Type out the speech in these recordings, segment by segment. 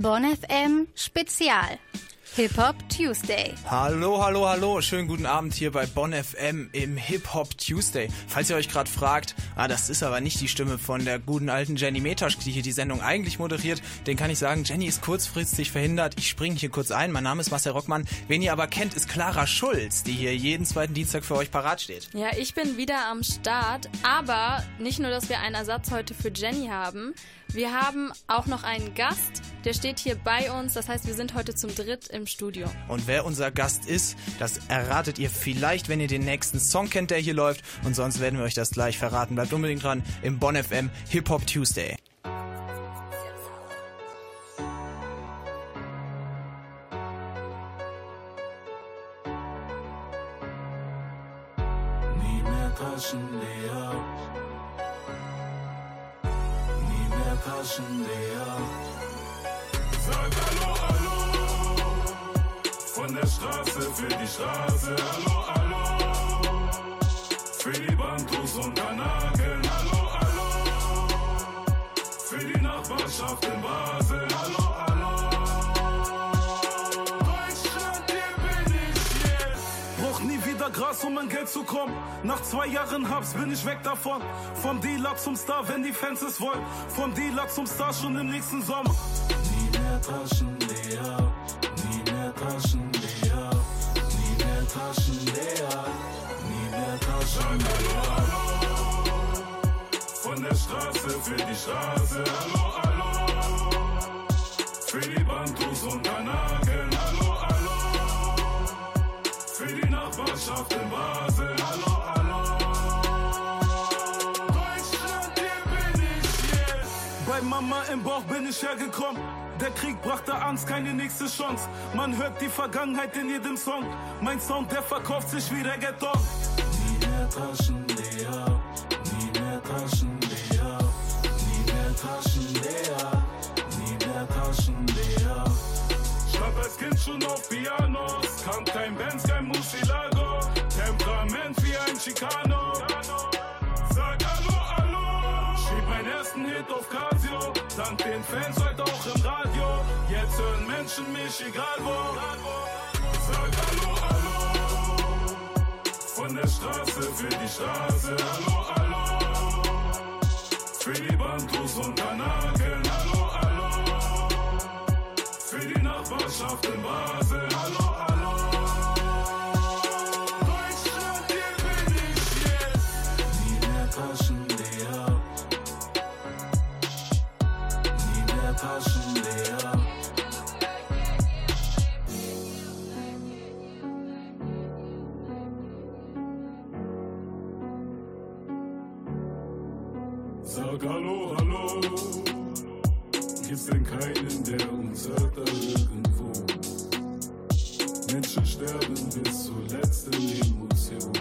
Bonn FM Spezial. Hip Hop Tuesday. Hallo, hallo, hallo. Schönen guten Abend hier bei Bonn FM im Hip Hop Tuesday. Falls ihr euch gerade fragt, ah, das ist aber nicht die Stimme von der guten alten Jenny Metasch, die hier die Sendung eigentlich moderiert, den kann ich sagen, Jenny ist kurzfristig verhindert. Ich springe hier kurz ein. Mein Name ist Marcel Rockmann. Wen ihr aber kennt, ist Clara Schulz, die hier jeden zweiten Dienstag für euch parat steht. Ja, ich bin wieder am Start, aber nicht nur, dass wir einen Ersatz heute für Jenny haben, wir haben auch noch einen Gast, der steht hier bei uns. Das heißt, wir sind heute zum Dritt im Studio. Und wer unser Gast ist, das erratet ihr vielleicht, wenn ihr den nächsten Song kennt, der hier läuft. Und sonst werden wir euch das gleich verraten. Bleibt unbedingt dran im Bonn FM Hip Hop Tuesday. Nie mehr Taschen leer. Taschen leer. Sag Hallo, Hallo. Von der Straße für die Straße. Hallo, Hallo. Für die Bantus und Kanaken. Hallo, Hallo. Für die Nachbarschaft in Basel. Um an Geld zu kommen. Nach zwei Jahren Hubs bin ich weg davon. Vom Dealer zum Star, wenn die Fans es wollen. Vom Dealer zum Star schon im nächsten Sommer. Nie mehr Taschen leer, nie mehr Taschen leer, nie mehr Taschen leer, nie mehr Taschen leer. Von der Straße für die Straße, hallo, hallo. Nachbarschaft in Basel, hallo, hallo. Deutschland, hier bin ich jetzt. Bei Mama im Bauch bin ich hergekommen. Der Krieg brachte Angst, keine nächste Chance. Man hört die Vergangenheit in jedem Song. Mein Sound, der verkauft sich wie Reggaeton. Nie mehr Taschen leer, nie mehr Taschen leer, nie mehr Taschen leer, nie mehr Taschen leer. Schreib als Kind schon auf Pianos. Kann kein Benz, kein Musilago. Chicano. Sag Hallo, Hallo. Schrieb meinen ersten Hit auf Casio. Dank den Fans heute auch im Radio. Jetzt hören Menschen mich egal wo. Sag Hallo, Hallo. Von der Straße für die Straße, Hallo, Hallo. Für die Menschen sterben bis zur letzten Emotion.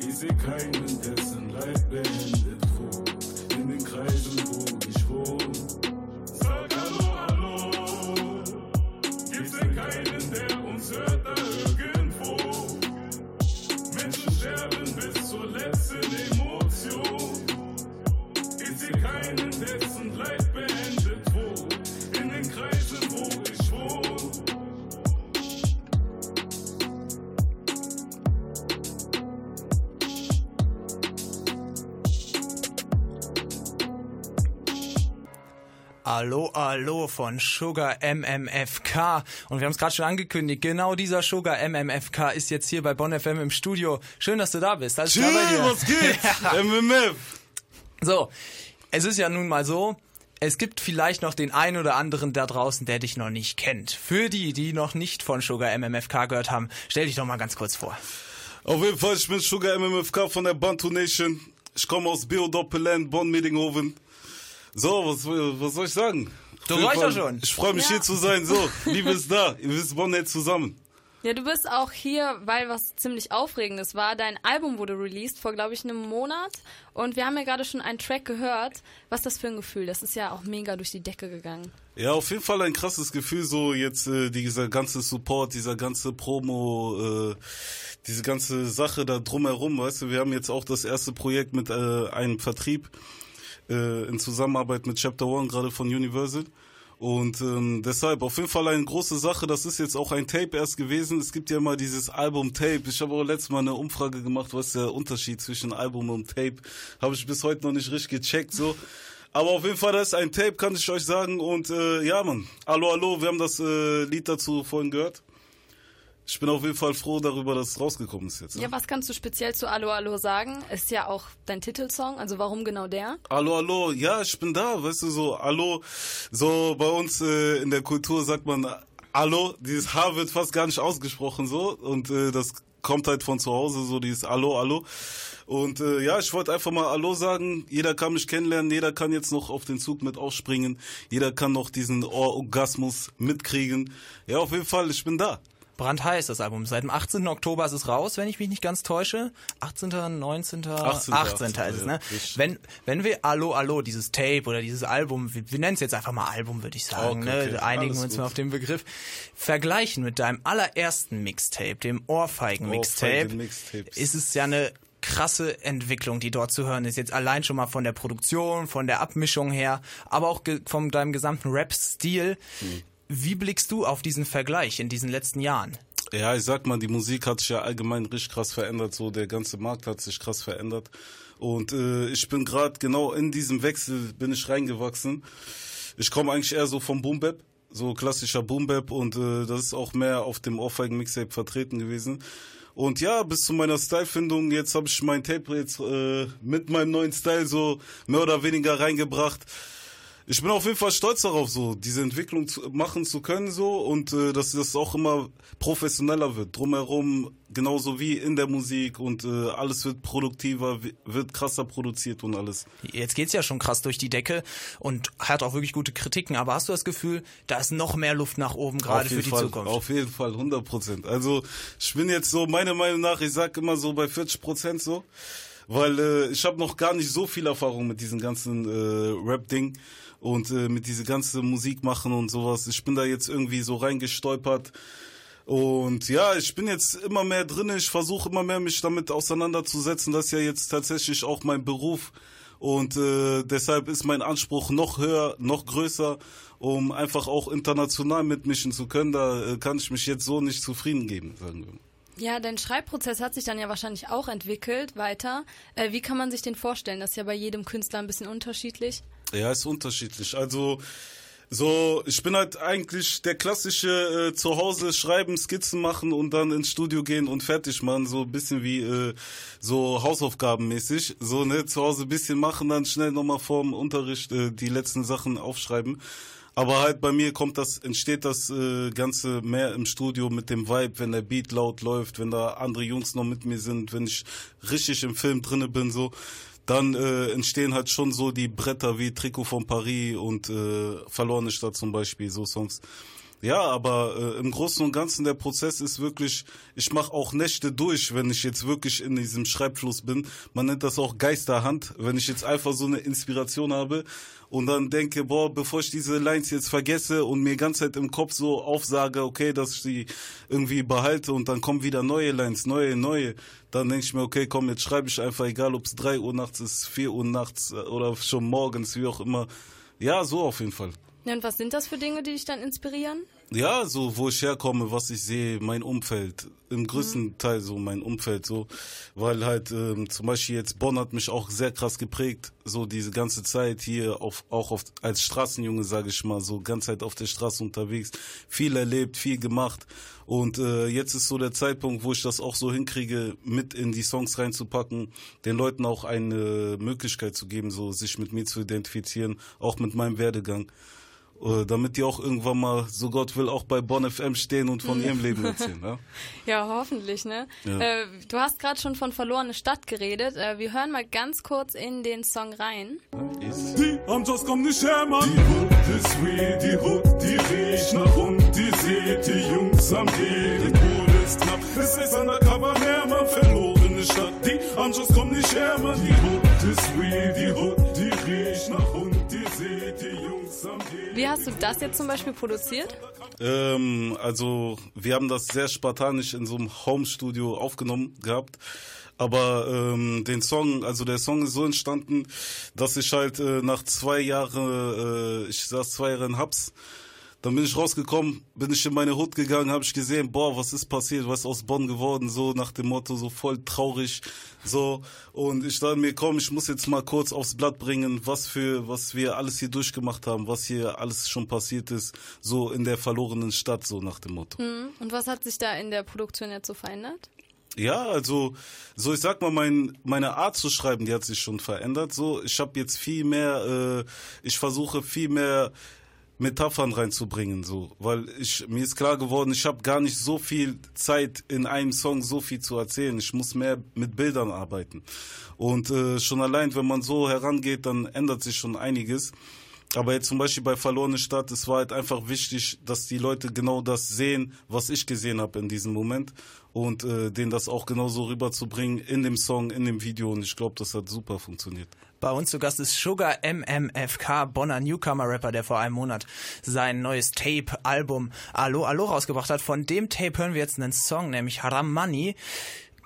Ich seh keinen, dessen Leid beendet wurde. In den Kreisen, wo ich wohne. Hallo, hallo von Sugar MMFK. Und wir haben es gerade schon angekündigt, genau dieser Sugar MMFK ist jetzt hier bei Bonn FM im Studio. Schön, dass du da bist. Alles klar bei dir? was geht? MMF. So, es ist ja nun mal so, es gibt vielleicht noch den einen oder anderen da draußen, der dich noch nicht kennt. Für die, die noch nicht von Sugar MMFK gehört haben, stell dich doch mal ganz kurz vor. Auf jeden Fall, ich bin Sugar MMFK von der Bantu Nation. Ich komme aus Bio Doppelland, Bonn-Medinghoven. So, was, was soll ich sagen? Du reicht doch schon. Ich freue mich Ja. hier zu sein. So, Liebe ist da. Ihr wisst, Bonn hält zusammen. Ja, du bist auch hier, weil was ziemlich Aufregendes war. Dein Album wurde released vor, glaube ich, einem Monat. Und wir haben ja gerade schon einen Track gehört. Was ist das für ein Gefühl? Das ist ja auch mega durch die Decke gegangen. Ja, auf jeden Fall ein krasses Gefühl, so jetzt äh, dieser ganze Support, dieser ganze Promo, äh, diese ganze Sache da drumherum, weißt du, wir haben jetzt auch das erste Projekt mit äh, einem Vertrieb äh, in Zusammenarbeit mit Chapter One, gerade von Universal. Und ähm, deshalb auf jeden Fall eine große Sache. Das ist jetzt auch ein Tape erst gewesen. Es gibt ja immer dieses Album-Tape. Ich habe auch letztes Mal eine Umfrage gemacht, was der Unterschied zwischen Album und Tape. Habe ich bis heute noch nicht richtig gecheckt. So. Aber auf jeden Fall, das ist ein Tape, kann ich euch sagen. Und äh, ja, Mann. Hallo, hallo. Wir haben das äh, Lied dazu vorhin gehört. Ich bin auf jeden Fall froh darüber, dass es rausgekommen ist jetzt. Ne? Ja, was kannst du speziell zu Allo Allo sagen? Ist ja auch dein Titelsong, also warum genau der? Hallo, hallo, ja, ich bin da, weißt du, so, hallo, so bei uns äh, in der Kultur sagt man Hallo, dieses H wird fast gar nicht ausgesprochen so und äh, das kommt halt von zu Hause, so dieses Hallo, hallo. Und äh, ja, ich wollte einfach mal Hallo sagen. Jeder kann mich kennenlernen, jeder kann jetzt noch auf den Zug mit aufspringen, jeder kann noch diesen Orgasmus mitkriegen. Ja, auf jeden Fall, ich bin da. Brandheiß, das Album. Seit dem 18. Oktober ist es raus, wenn ich mich nicht ganz täusche. 18., 19., 18. 18. ist es, ne? Wenn, wenn wir Allo, Allo, dieses Tape oder dieses Album, wir, wir nennen es jetzt einfach mal Album, würde ich sagen, Okay, ne? okay. Einigen wir uns mal auf den Begriff. Vergleichen mit deinem allerersten Mixtape, dem Ohrfeigen-Mixtape, Ohrfeigen-Mixtapes. ist es ja eine krasse Entwicklung, die dort zu hören ist. Jetzt allein schon mal von der Produktion, von der Abmischung her, aber auch ge von deinem gesamten Rap-Stil. Hm. Wie blickst du auf diesen Vergleich in diesen letzten Jahren? Ja, ich sag mal, die Musik hat sich ja allgemein richtig krass verändert, so der ganze Markt hat sich krass verändert. Und äh, ich bin gerade genau in diesem Wechsel bin ich reingewachsen. Ich komme eigentlich eher so vom Boom Bap, so klassischer Boom Bap und äh, das ist auch mehr auf dem Ohrfeigen Mixtape vertreten gewesen. Und ja, bis zu meiner Stylefindung, jetzt habe ich mein Tape jetzt äh, mit meinem neuen Style so mehr oder weniger reingebracht. Ich bin auf jeden Fall stolz darauf, so diese Entwicklung zu, machen zu können, so und äh, dass das auch immer professioneller wird, drumherum genauso wie in der Musik und äh, alles wird produktiver, wi- wird krasser produziert und alles. Jetzt geht's ja schon krass durch die Decke und hat auch wirklich gute Kritiken, aber hast du das Gefühl, da ist noch mehr Luft nach oben gerade für die Fall, Zukunft? Auf jeden Fall, 100 Prozent. Also ich bin jetzt so, meiner Meinung nach, ich sag immer so bei 40 Prozent so, weil äh, ich habe noch gar nicht so viel Erfahrung mit diesem ganzen äh, Rap-Ding und äh, mit diese ganze Musik machen und sowas. Ich bin da jetzt irgendwie so reingestolpert. Und ja, ich bin jetzt immer mehr drin. Ich versuche immer mehr mich damit auseinanderzusetzen. Das ist ja jetzt tatsächlich auch mein Beruf. Und äh, deshalb ist mein Anspruch noch höher, noch größer, um einfach auch international mitmischen zu können. Da äh, kann ich mich jetzt so nicht zufrieden geben, sagen wir. Ja, dein Schreibprozess hat sich dann ja wahrscheinlich auch entwickelt weiter. Äh, wie kann man sich den vorstellen? Das ist ja bei jedem Künstler ein bisschen unterschiedlich. Ja, ist unterschiedlich. Also so, ich bin halt eigentlich der klassische äh, zu Hause schreiben, Skizzen machen und dann ins Studio gehen und fertig machen, so ein bisschen wie äh, so Hausaufgabenmäßig. So, ne, zu Hause bisschen machen, dann schnell nochmal vorm Unterricht äh, die letzten Sachen aufschreiben. Aber halt bei mir kommt das, entsteht das äh, Ganze mehr im Studio mit dem Vibe, wenn der Beat laut läuft, wenn da andere Jungs noch mit mir sind, wenn ich richtig im Film drinne bin, so dann äh, entstehen halt schon so die Bretter wie Trikot von Paris und äh, Verlorene Stadt zum Beispiel, so Songs. Ja, aber äh, im Großen und Ganzen der Prozess ist wirklich, ich mache auch Nächte durch, wenn ich jetzt wirklich in diesem Schreibfluss bin. Man nennt das auch Geisterhand, wenn ich jetzt einfach so eine Inspiration habe und dann denke, boah, bevor ich diese Lines jetzt vergesse und mir ganz Zeit im Kopf so aufsage, okay, dass ich die irgendwie behalte und dann kommen wieder neue Lines, neue, neue, dann denke ich mir, okay, komm, jetzt schreibe ich einfach, egal ob es 3 Uhr nachts ist, 4 Uhr nachts äh, oder schon morgens, wie auch immer. Ja, so auf jeden Fall. Ja, und was sind das für Dinge, die dich dann inspirieren? Ja, so wo ich herkomme, was ich sehe, mein Umfeld, im größten Teil so mein Umfeld so, weil halt ähm, zum Beispiel jetzt Bonn hat mich auch sehr krass geprägt, so diese ganze Zeit hier auf auch auf, als Straßenjunge sage ich mal, so ganz Zeit auf der Straße unterwegs, viel erlebt, viel gemacht. Und äh, jetzt ist so der Zeitpunkt, wo ich das auch so hinkriege, mit in die Songs reinzupacken, den Leuten auch eine Möglichkeit zu geben, so sich mit mir zu identifizieren, auch mit meinem Werdegang. Äh, damit die auch irgendwann mal, so Gott will, auch bei Bonn FM stehen und von ihrem Leben erzählen. Ja? Ja, hoffentlich, ne? Ja. Äh, du hast gerade schon von verlorene Stadt geredet. Äh, wir hören mal ganz kurz in den Song rein. Die Amjas kommen nicht her, Mann. Die Hut ist wie die Hut, die riecht nach Hund, die seht, die Jungs am Gehen. Die Kohle ist knapp, es ist undercover her, man, verlorene Stadt. Die Amjas kommen nicht her, Mann. Die Hut ist wie die Hut, die riecht nach Hund, die seht, die Jungs am Gehen. Wie hast du das jetzt zum Beispiel produziert? Ähm, also wir haben das sehr spartanisch in so einem Home-Studio aufgenommen gehabt. Aber ähm, den Song, also der Song ist so entstanden, dass ich halt äh, nach zwei Jahren, äh, ich saß zwei Jahre in Hubs, dann bin ich rausgekommen, bin ich in meine Hut gegangen, habe ich gesehen, boah, was ist passiert, was ist aus Bonn geworden, so nach dem Motto, so voll traurig, so. Und ich dachte mir, komm, ich muss jetzt mal kurz aufs Blatt bringen, was für, was wir alles hier durchgemacht haben, was hier alles schon passiert ist, so in der verlorenen Stadt, so nach dem Motto. Hm. Und was hat sich da in der Produktion jetzt so verändert? Ja, also so ich sag mal, mein, meine Art zu schreiben, die hat sich schon verändert. So, ich habe jetzt viel mehr, äh, ich versuche viel mehr Metaphern reinzubringen, so, weil ich mir ist klar geworden, ich habe gar nicht so viel Zeit in einem Song so viel zu erzählen. Ich muss mehr mit Bildern arbeiten und äh, schon allein, wenn man so herangeht, dann ändert sich schon einiges. Aber jetzt zum Beispiel bei Verlorene Stadt, es war halt einfach wichtig, dass die Leute genau das sehen, was ich gesehen habe in diesem Moment und äh, denen das auch genauso rüberzubringen in dem Song, in dem Video und ich glaube, das hat super funktioniert. Bei uns zu Gast ist Sugar MMFK, Bonner Newcomer-Rapper, der vor einem Monat sein neues Tape-Album Allo Allo rausgebracht hat. Von dem Tape hören wir jetzt einen Song, nämlich Haram Money.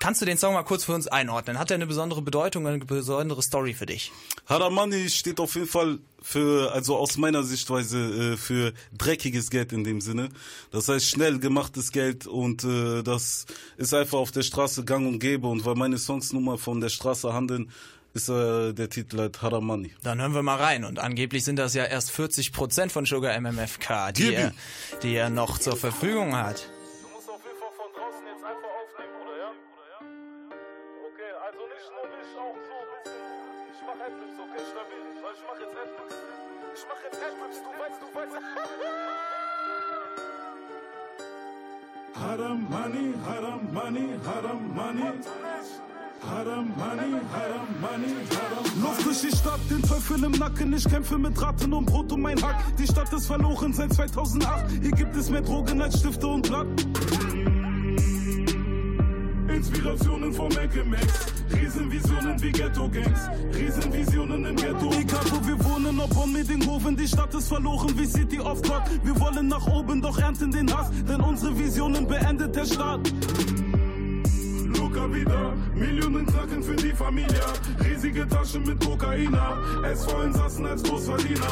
Kannst du den Song mal kurz für uns einordnen? Hat er eine besondere Bedeutung, eine besondere Story für dich? Haramani steht auf jeden Fall für, also aus meiner Sichtweise, äh, für dreckiges Geld in dem Sinne. Das heißt schnell gemachtes Geld und äh, das ist einfach auf der Straße gang und gäbe und weil meine Songs nun mal von der Straße handeln, ist äh, der Titel halt Haramani. Dann hören wir mal rein. Und angeblich sind das ja erst 40 Prozent von Sugar MMFK, die er, die er noch zur Verfügung hat. Du musst auf jeden Fall von draußen jetzt einfach aufnehmen, Bruder, ja? Okay, also nicht nur mich, auch so ein bisschen. Ich mach Adlibs, okay, stabil. Weil ich mach jetzt Adlibs. Ich mach jetzt Adlibs, du weißt, du weißt. Haram money, haram money, haram money. Haram money, haram money, haram Luft durch die Stadt, den Teufel im Nacken. Ich kämpfe mit Ratten und Brot um mein Hack. Die Stadt ist verloren seit 2008. Hier gibt es mehr Drogen als Stifte und Blatt. Inspirationen vom Max. Riesenvisionen wie Ghetto-Gangs. Riesenvisionen im Ghetto. Egal wo wir wohnen, ob Bonn Medinghofen, die Stadt ist verloren wie City of God. Wir wollen nach oben, doch ernten den Hass, denn unsere Visionen beendet der Staat. Wieder, Millionen Knacken für die Familie. Riesige Taschen mit Kokaina. SV-Insassen als Großverdiener.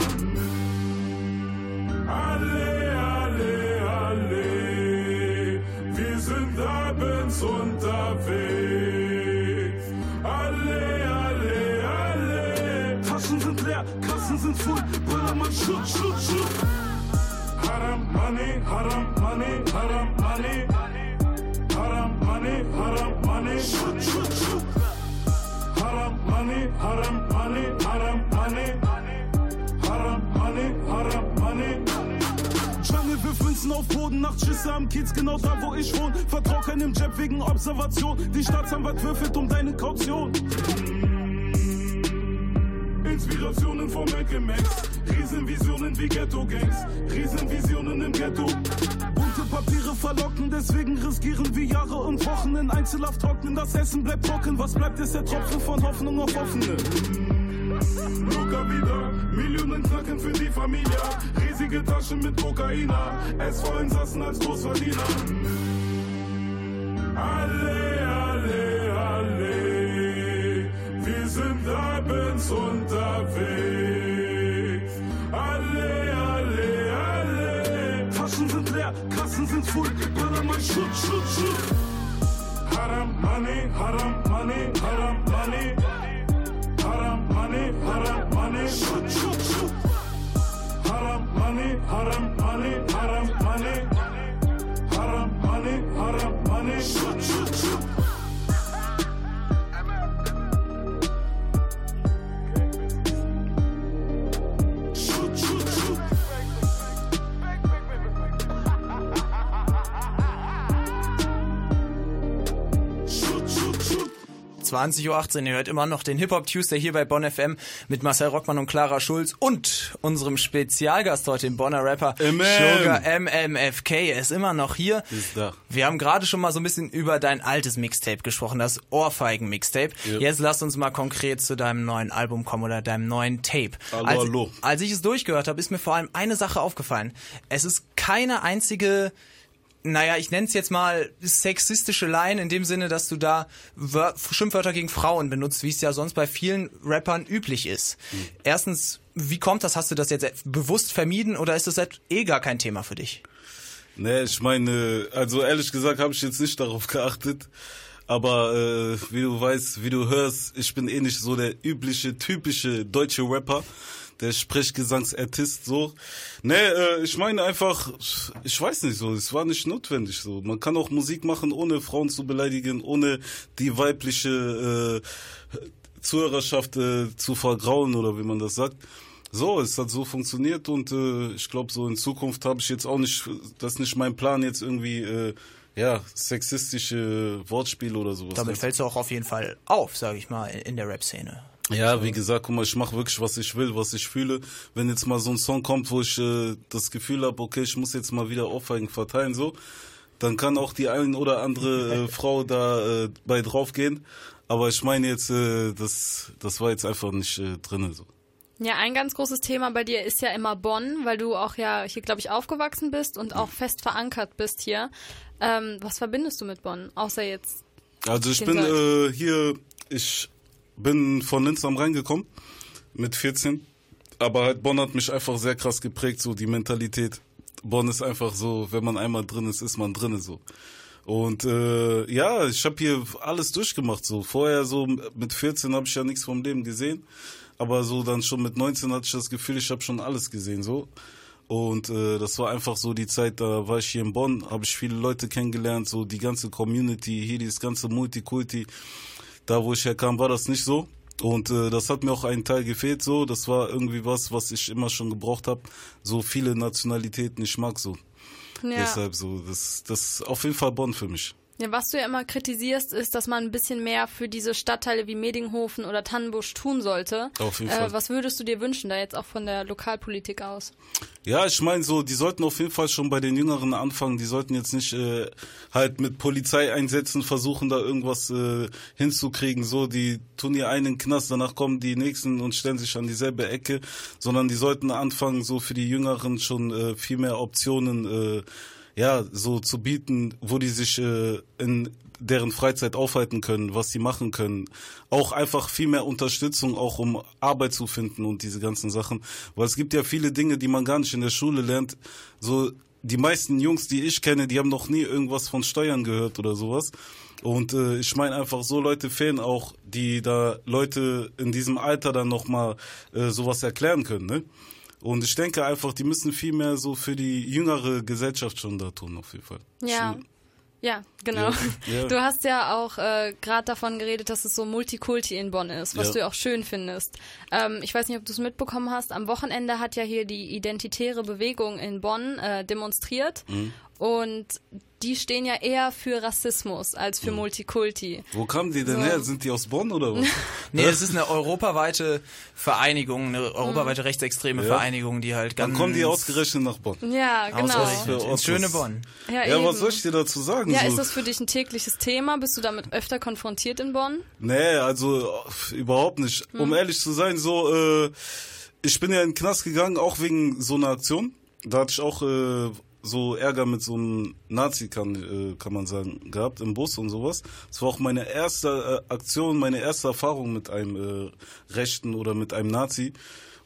Alle, alle, alle. Wir sind abends unterwegs. Alle, alle, alle. Taschen sind leer, Kassen sind voll. Ballermann, shoot, shoot, shoot. Haram money, haram money, haram money. Haram money, haram money. Shoot, shoot, shoot. Haram money, haram money, haram money. Haram money, haram money. Jungle wirft Münzen auf Boden, Nachtschüsse am Kiez, genau da wo ich wohne. Vertrau keinem Jab wegen Observation. Die Staatsanwalt würfelt um deine Kaution. Inspirationen vom Max. Riesenvisionen wie Ghetto-Gangs. Riesenvisionen im Ghetto. Bunte Papiere verlocken, deswegen riskieren wir Jahre und Wochen in Einzelhaft trocknen. Das Essen bleibt trocken, was bleibt ist der Tropfen von Hoffnung auf Offene. Luca wieder, Millionen Knacken für die Familie. Riesige Taschen mit Kokaina. SV-Insassen als Großverdiener. Alle, alle, alle. Wir sind abends unterwegs. Kassen sind voll. Ballermann, shoot, shoot, shoot. Haram money, haram money, haram money. Haram money, haram money. Shoot, shoot, shoot. Haram money, haram money, haram money. Haram money, haram money. Shoot, shoot. Shoot, 20.18 Uhr. Ihr hört immer noch den Hip-Hop Tuesday hier bei Bonn FM mit Marcel Rockmann und Clara Schulz und unserem Spezialgast heute, dem Bonner Rapper MM. Sugar MMFK. Er ist immer noch hier. Wir haben gerade schon mal so ein bisschen über dein altes Mixtape gesprochen, das Ohrfeigen-Mixtape. Yep. Jetzt lass uns mal konkret zu deinem neuen Album kommen oder deinem neuen Tape. Hallo, als, hallo. als ich es durchgehört habe, ist mir vor allem eine Sache aufgefallen. Es ist keine einzige naja, ich nenne es jetzt mal sexistische Line in dem Sinne, dass du da Wör Schimpfwörter gegen Frauen benutzt, wie es ja sonst bei vielen Rappern üblich ist. Mhm. Erstens, wie kommt das? Hast du das jetzt bewusst vermieden oder ist das eh gar kein Thema für dich? Nee, ich meine, also ehrlich gesagt habe ich jetzt nicht darauf geachtet. Aber äh, wie du weißt, wie du hörst, ich bin eh nicht so der übliche, typische deutsche Rapper der Sprechgesangsartist so. Nee, äh, ich meine einfach, ich weiß nicht so, es war nicht notwendig so. Man kann auch Musik machen, ohne Frauen zu beleidigen, ohne die weibliche äh, Zuhörerschaft äh, zu vergrauen oder wie man das sagt. So, es hat so funktioniert und äh, ich glaube, so in Zukunft habe ich jetzt auch nicht, das ist nicht mein Plan, jetzt irgendwie äh, ja, sexistische Wortspiele oder sowas. Damit fällst du auch auf jeden Fall auf, sage ich mal, in der Rap-Szene. Ja, wie gesagt, guck mal, ich mache wirklich, was ich will, was ich fühle. Wenn jetzt mal so ein Song kommt, wo ich äh, das Gefühl habe, okay, ich muss jetzt mal wieder Ohrfeigen verteilen, so, dann kann auch die ein oder andere äh, Frau da äh, bei draufgehen. Aber ich meine jetzt, äh, das, das war jetzt einfach nicht äh, drin. So. Ja, ein ganz großes Thema bei dir ist ja immer Bonn, weil du auch ja hier, glaube ich, aufgewachsen bist und auch fest verankert bist hier. Ähm, was verbindest du mit Bonn, außer jetzt? Also ich bin äh, hier, ich bin von Linz am Rhein gekommen mit 14. Aber halt Bonn hat mich einfach sehr krass geprägt, so die Mentalität. Bonn ist einfach so, wenn man einmal drin ist, ist man drin so. Und äh, ja, ich habe hier alles durchgemacht. So vorher so mit 14 habe ich ja nichts vom Leben gesehen, aber so dann schon mit 19 hatte ich das Gefühl, ich habe schon alles gesehen so. Und äh, das war einfach so die Zeit, da war ich hier in Bonn, habe ich viele Leute kennengelernt, so die ganze Community, hier dieses ganze Multikulti. Da, wo ich herkam, war das nicht so. Und äh, das hat mir auch einen Teil gefehlt so. Das war irgendwie was, was ich immer schon gebraucht habe. So viele Nationalitäten, ich mag so. Ja. Deshalb so, das, das ist auf jeden Fall Bonn für mich. Ja, was du ja immer kritisierst, ist, dass man ein bisschen mehr für diese Stadtteile wie Medinghofen oder Tannenbusch tun sollte. Auf jeden äh, Fall. Was würdest du dir wünschen, da jetzt auch von der Lokalpolitik aus? Ja, ich meine so, die sollten auf jeden Fall schon bei den Jüngeren anfangen. Die sollten jetzt nicht äh, halt mit Polizeieinsätzen versuchen, da irgendwas äh, hinzukriegen. So, die tun hier einen Knast, danach kommen die Nächsten und stellen sich an dieselbe Ecke. Sondern die sollten anfangen, so für die Jüngeren schon äh, viel mehr Optionen äh, ja, so zu bieten, wo die sich äh, in deren Freizeit aufhalten können, was sie machen können. Auch einfach viel mehr Unterstützung, auch um Arbeit zu finden und diese ganzen Sachen. Weil es gibt ja viele Dinge, die man gar nicht in der Schule lernt. So, die meisten Jungs, die ich kenne, die haben noch nie irgendwas von Steuern gehört oder sowas. Und äh, ich meine einfach, so Leute fehlen auch, die da Leute in diesem Alter dann nochmal äh, sowas erklären können, ne? Und ich denke einfach, die müssen viel mehr so für die jüngere Gesellschaft schon da tun, auf jeden Fall. Ja. Ja, genau. Ja, ja. Du hast ja auch äh, gerade davon geredet, dass es so Multikulti in Bonn ist, was ja. du ja auch schön findest. Ähm, ich weiß nicht, ob du es mitbekommen hast. Am Wochenende hat ja hier die identitäre Bewegung in Bonn äh, demonstriert. Mhm. Und die stehen ja eher für Rassismus als für hm. Multikulti. Wo kamen die denn so. her? Sind die aus Bonn oder was? nee, es ist eine europaweite Vereinigung, eine europaweite hm. rechtsextreme ja. Vereinigung, die halt ganz... Dann kommen die ausgerechnet nach Bonn. Ja, genau. Ins schöne Bonn. Ja, ja was soll ich dir dazu sagen? Ja, so? ist das für dich ein tägliches Thema? Bist du damit öfter konfrontiert in Bonn? Nee, also überhaupt nicht. Hm. Um ehrlich zu sein, so... Äh, ich bin ja in den Knast gegangen, auch wegen so einer Aktion. Da hatte ich auch äh, so Ärger mit so einem Nazi, kann, äh, kann man sagen, gehabt im Bus und sowas. Das war auch meine erste äh, Aktion, meine erste Erfahrung mit einem äh, Rechten oder mit einem Nazi.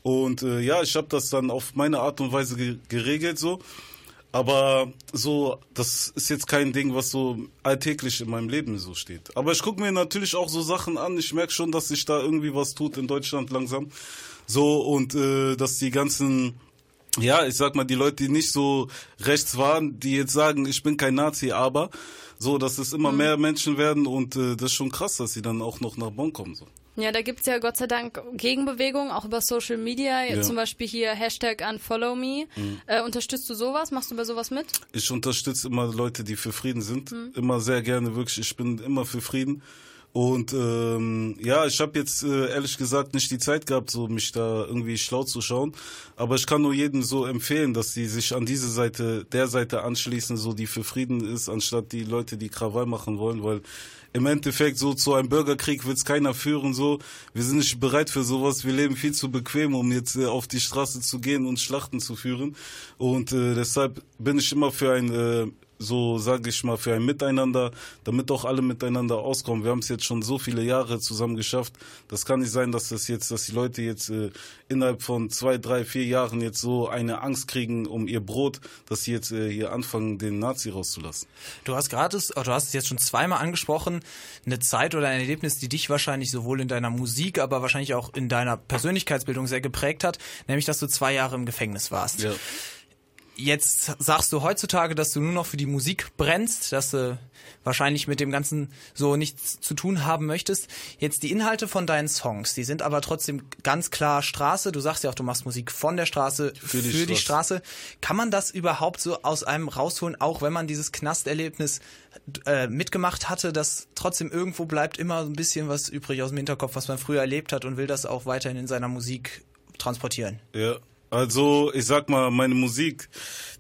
Und äh, ja, ich habe das dann auf meine Art und Weise ge geregelt so. Aber so, das ist jetzt kein Ding, was so alltäglich in meinem Leben so steht. Aber ich gucke mir natürlich auch so Sachen an. Ich merke schon, dass sich da irgendwie was tut in Deutschland langsam. So, und äh, dass die ganzen ja, ich sag mal, die Leute, die nicht so rechts waren, die jetzt sagen, ich bin kein Nazi, aber so, dass es immer mhm. mehr Menschen werden und äh, das ist schon krass, dass sie dann auch noch nach Bonn kommen. So. Ja, da gibt's ja Gott sei Dank Gegenbewegungen, auch über Social Media, ja. zum Beispiel hier Hashtag UnfollowMe. Mhm. Äh, unterstützt du sowas? Machst du bei sowas mit? Ich unterstütze immer Leute, die für Frieden sind. Mhm. Immer sehr gerne, wirklich. Ich bin immer für Frieden. Und ähm, ja, ich habe jetzt äh, ehrlich gesagt nicht die Zeit gehabt, so mich da irgendwie schlau zu schauen. Aber ich kann nur jedem so empfehlen, dass sie sich an diese Seite, der Seite anschließen, so die für Frieden ist, anstatt die Leute, die Krawall machen wollen, weil im Endeffekt so zu einem Bürgerkrieg wird es keiner führen. So, wir sind nicht bereit für sowas. Wir leben viel zu bequem, um jetzt äh, auf die Straße zu gehen und Schlachten zu führen. Und äh, deshalb bin ich immer für ein äh, so sage ich mal, für ein Miteinander, damit auch alle miteinander auskommen. Wir haben es jetzt schon so viele Jahre zusammen geschafft. Das kann nicht sein, dass das jetzt, dass die Leute jetzt äh, innerhalb von zwei, drei, vier Jahren jetzt so eine Angst kriegen um ihr Brot, dass sie jetzt äh, hier anfangen, den Nazi rauszulassen. Du hast gerade, du hast es jetzt schon zweimal angesprochen, eine Zeit oder ein Erlebnis, die dich wahrscheinlich sowohl in deiner Musik, aber wahrscheinlich auch in deiner Persönlichkeitsbildung sehr geprägt hat, nämlich dass du zwei Jahre im Gefängnis warst. Ja. Jetzt sagst du heutzutage, dass du nur noch für die Musik brennst, dass du wahrscheinlich mit dem Ganzen so nichts zu tun haben möchtest. Jetzt die Inhalte von deinen Songs, die sind aber trotzdem ganz klar Straße. Du sagst ja auch, du machst Musik von der Straße für die, für die Straße. Kann man das überhaupt so aus einem rausholen, auch wenn man dieses Knasterlebnis äh, mitgemacht hatte, dass trotzdem irgendwo bleibt immer ein bisschen was übrig aus dem Hinterkopf, was man früher erlebt hat und will das auch weiterhin in seiner Musik transportieren? Ja, also ich sag mal, meine Musik,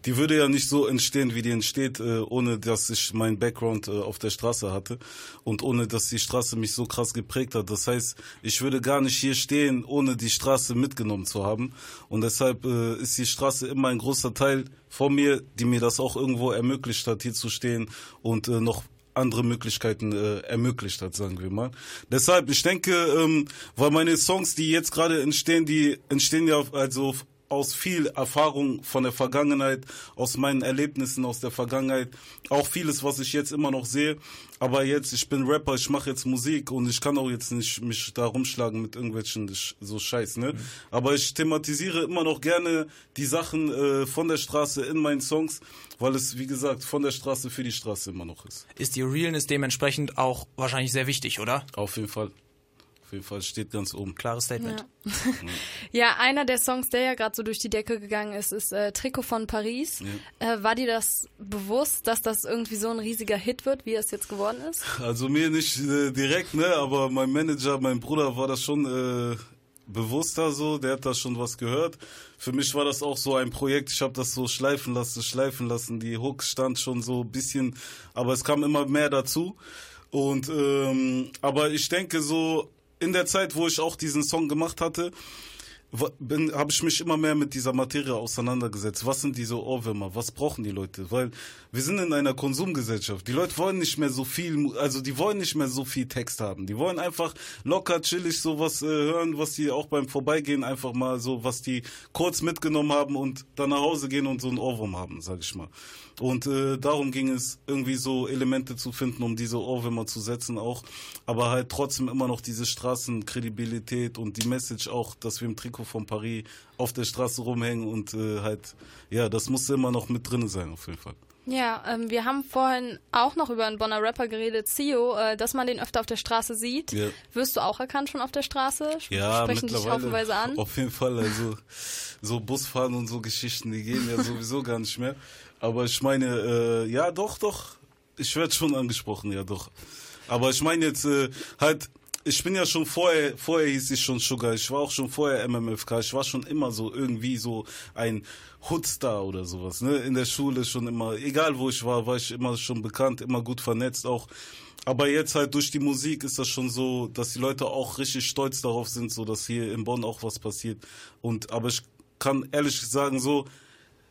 die würde ja nicht so entstehen, wie die entsteht, äh, ohne dass ich meinen Background äh, auf der Straße hatte und ohne dass die Straße mich so krass geprägt hat. Das heißt, ich würde gar nicht hier stehen, ohne die Straße mitgenommen zu haben. Und deshalb äh, ist die Straße immer ein großer Teil von mir, die mir das auch irgendwo ermöglicht hat, hier zu stehen und noch andere Möglichkeiten äh, ermöglicht hat, sagen wir mal. Deshalb, ich denke, ähm, weil meine Songs, die jetzt gerade entstehen, die entstehen ja also aus viel Erfahrung von der Vergangenheit, aus meinen Erlebnissen aus der Vergangenheit, auch vieles, was ich jetzt immer noch sehe. Aber jetzt, ich bin Rapper, ich mache jetzt Musik und ich kann auch jetzt nicht mich da rumschlagen mit irgendwelchen so Scheiß, ne? Mhm. Aber ich thematisiere immer noch gerne die Sachen äh, von der Straße in meinen Songs, weil es, wie gesagt, von der Straße für die Straße immer noch ist. Ist die Realness dementsprechend auch wahrscheinlich sehr wichtig, oder? Auf jeden Fall. Auf jeden Fall steht ganz oben. Klares Statement. Ja, ja einer der Songs, der ja gerade so durch die Decke gegangen ist, ist äh, Trikot von Paris. Ja. Äh, war dir das bewusst, dass das irgendwie so ein riesiger Hit wird, wie es jetzt geworden ist? Also mir nicht äh, direkt, ne, aber mein Manager, mein Bruder war das schon äh, bewusster so, der hat da schon was gehört. Für mich war das auch so ein Projekt, ich habe das so schleifen lassen, schleifen lassen. Die Hook stand schon so ein bisschen, aber es kam immer mehr dazu. Und ähm, aber ich denke so, in der Zeit, wo ich auch diesen Song gemacht hatte, habe ich mich immer mehr mit dieser Materie auseinandergesetzt. Was sind diese Ohrwürmer? Was brauchen die Leute? Weil wir sind in einer Konsumgesellschaft. Die Leute wollen nicht mehr so viel, also die wollen nicht mehr so viel Text haben. Die wollen einfach locker, chillig sowas äh, hören, was die auch beim Vorbeigehen einfach mal so, was die kurz mitgenommen haben und dann nach Hause gehen und so einen Ohrwurm haben, sag ich mal. Und äh, darum ging es, irgendwie so Elemente zu finden, um diese Ohrwürmer zu setzen auch. Aber halt trotzdem immer noch diese Straßenkredibilität und die Message auch, dass wir im Trikot von Paris auf der Straße rumhängen und äh, halt, ja, das musste immer noch mit drin sein auf jeden Fall. Ja, ähm, wir haben vorhin auch noch über einen Bonner Rapper geredet, Zio, äh, dass man den öfter auf der Straße sieht. Ja. Wirst du auch erkannt schon auf der Straße? Ja, Sprechen dich haufenweise an? Auf jeden Fall, also so Busfahren und so Geschichten, die gehen ja sowieso gar nicht mehr. Aber ich meine, äh, ja, doch, doch. Ich werde schon angesprochen, ja, doch. Aber ich meine jetzt äh, halt, ich bin ja schon vorher, vorher hieß ich schon Sugar, ich war auch schon vorher MMFK, ich war schon immer so irgendwie so ein Hoodstar oder sowas, ne? In der Schule schon immer, egal wo ich war, war ich immer schon bekannt, immer gut vernetzt auch. Aber jetzt halt durch die Musik ist das schon so, dass die Leute auch richtig stolz darauf sind, so dass hier in Bonn auch was passiert. Und aber ich kann ehrlich sagen so,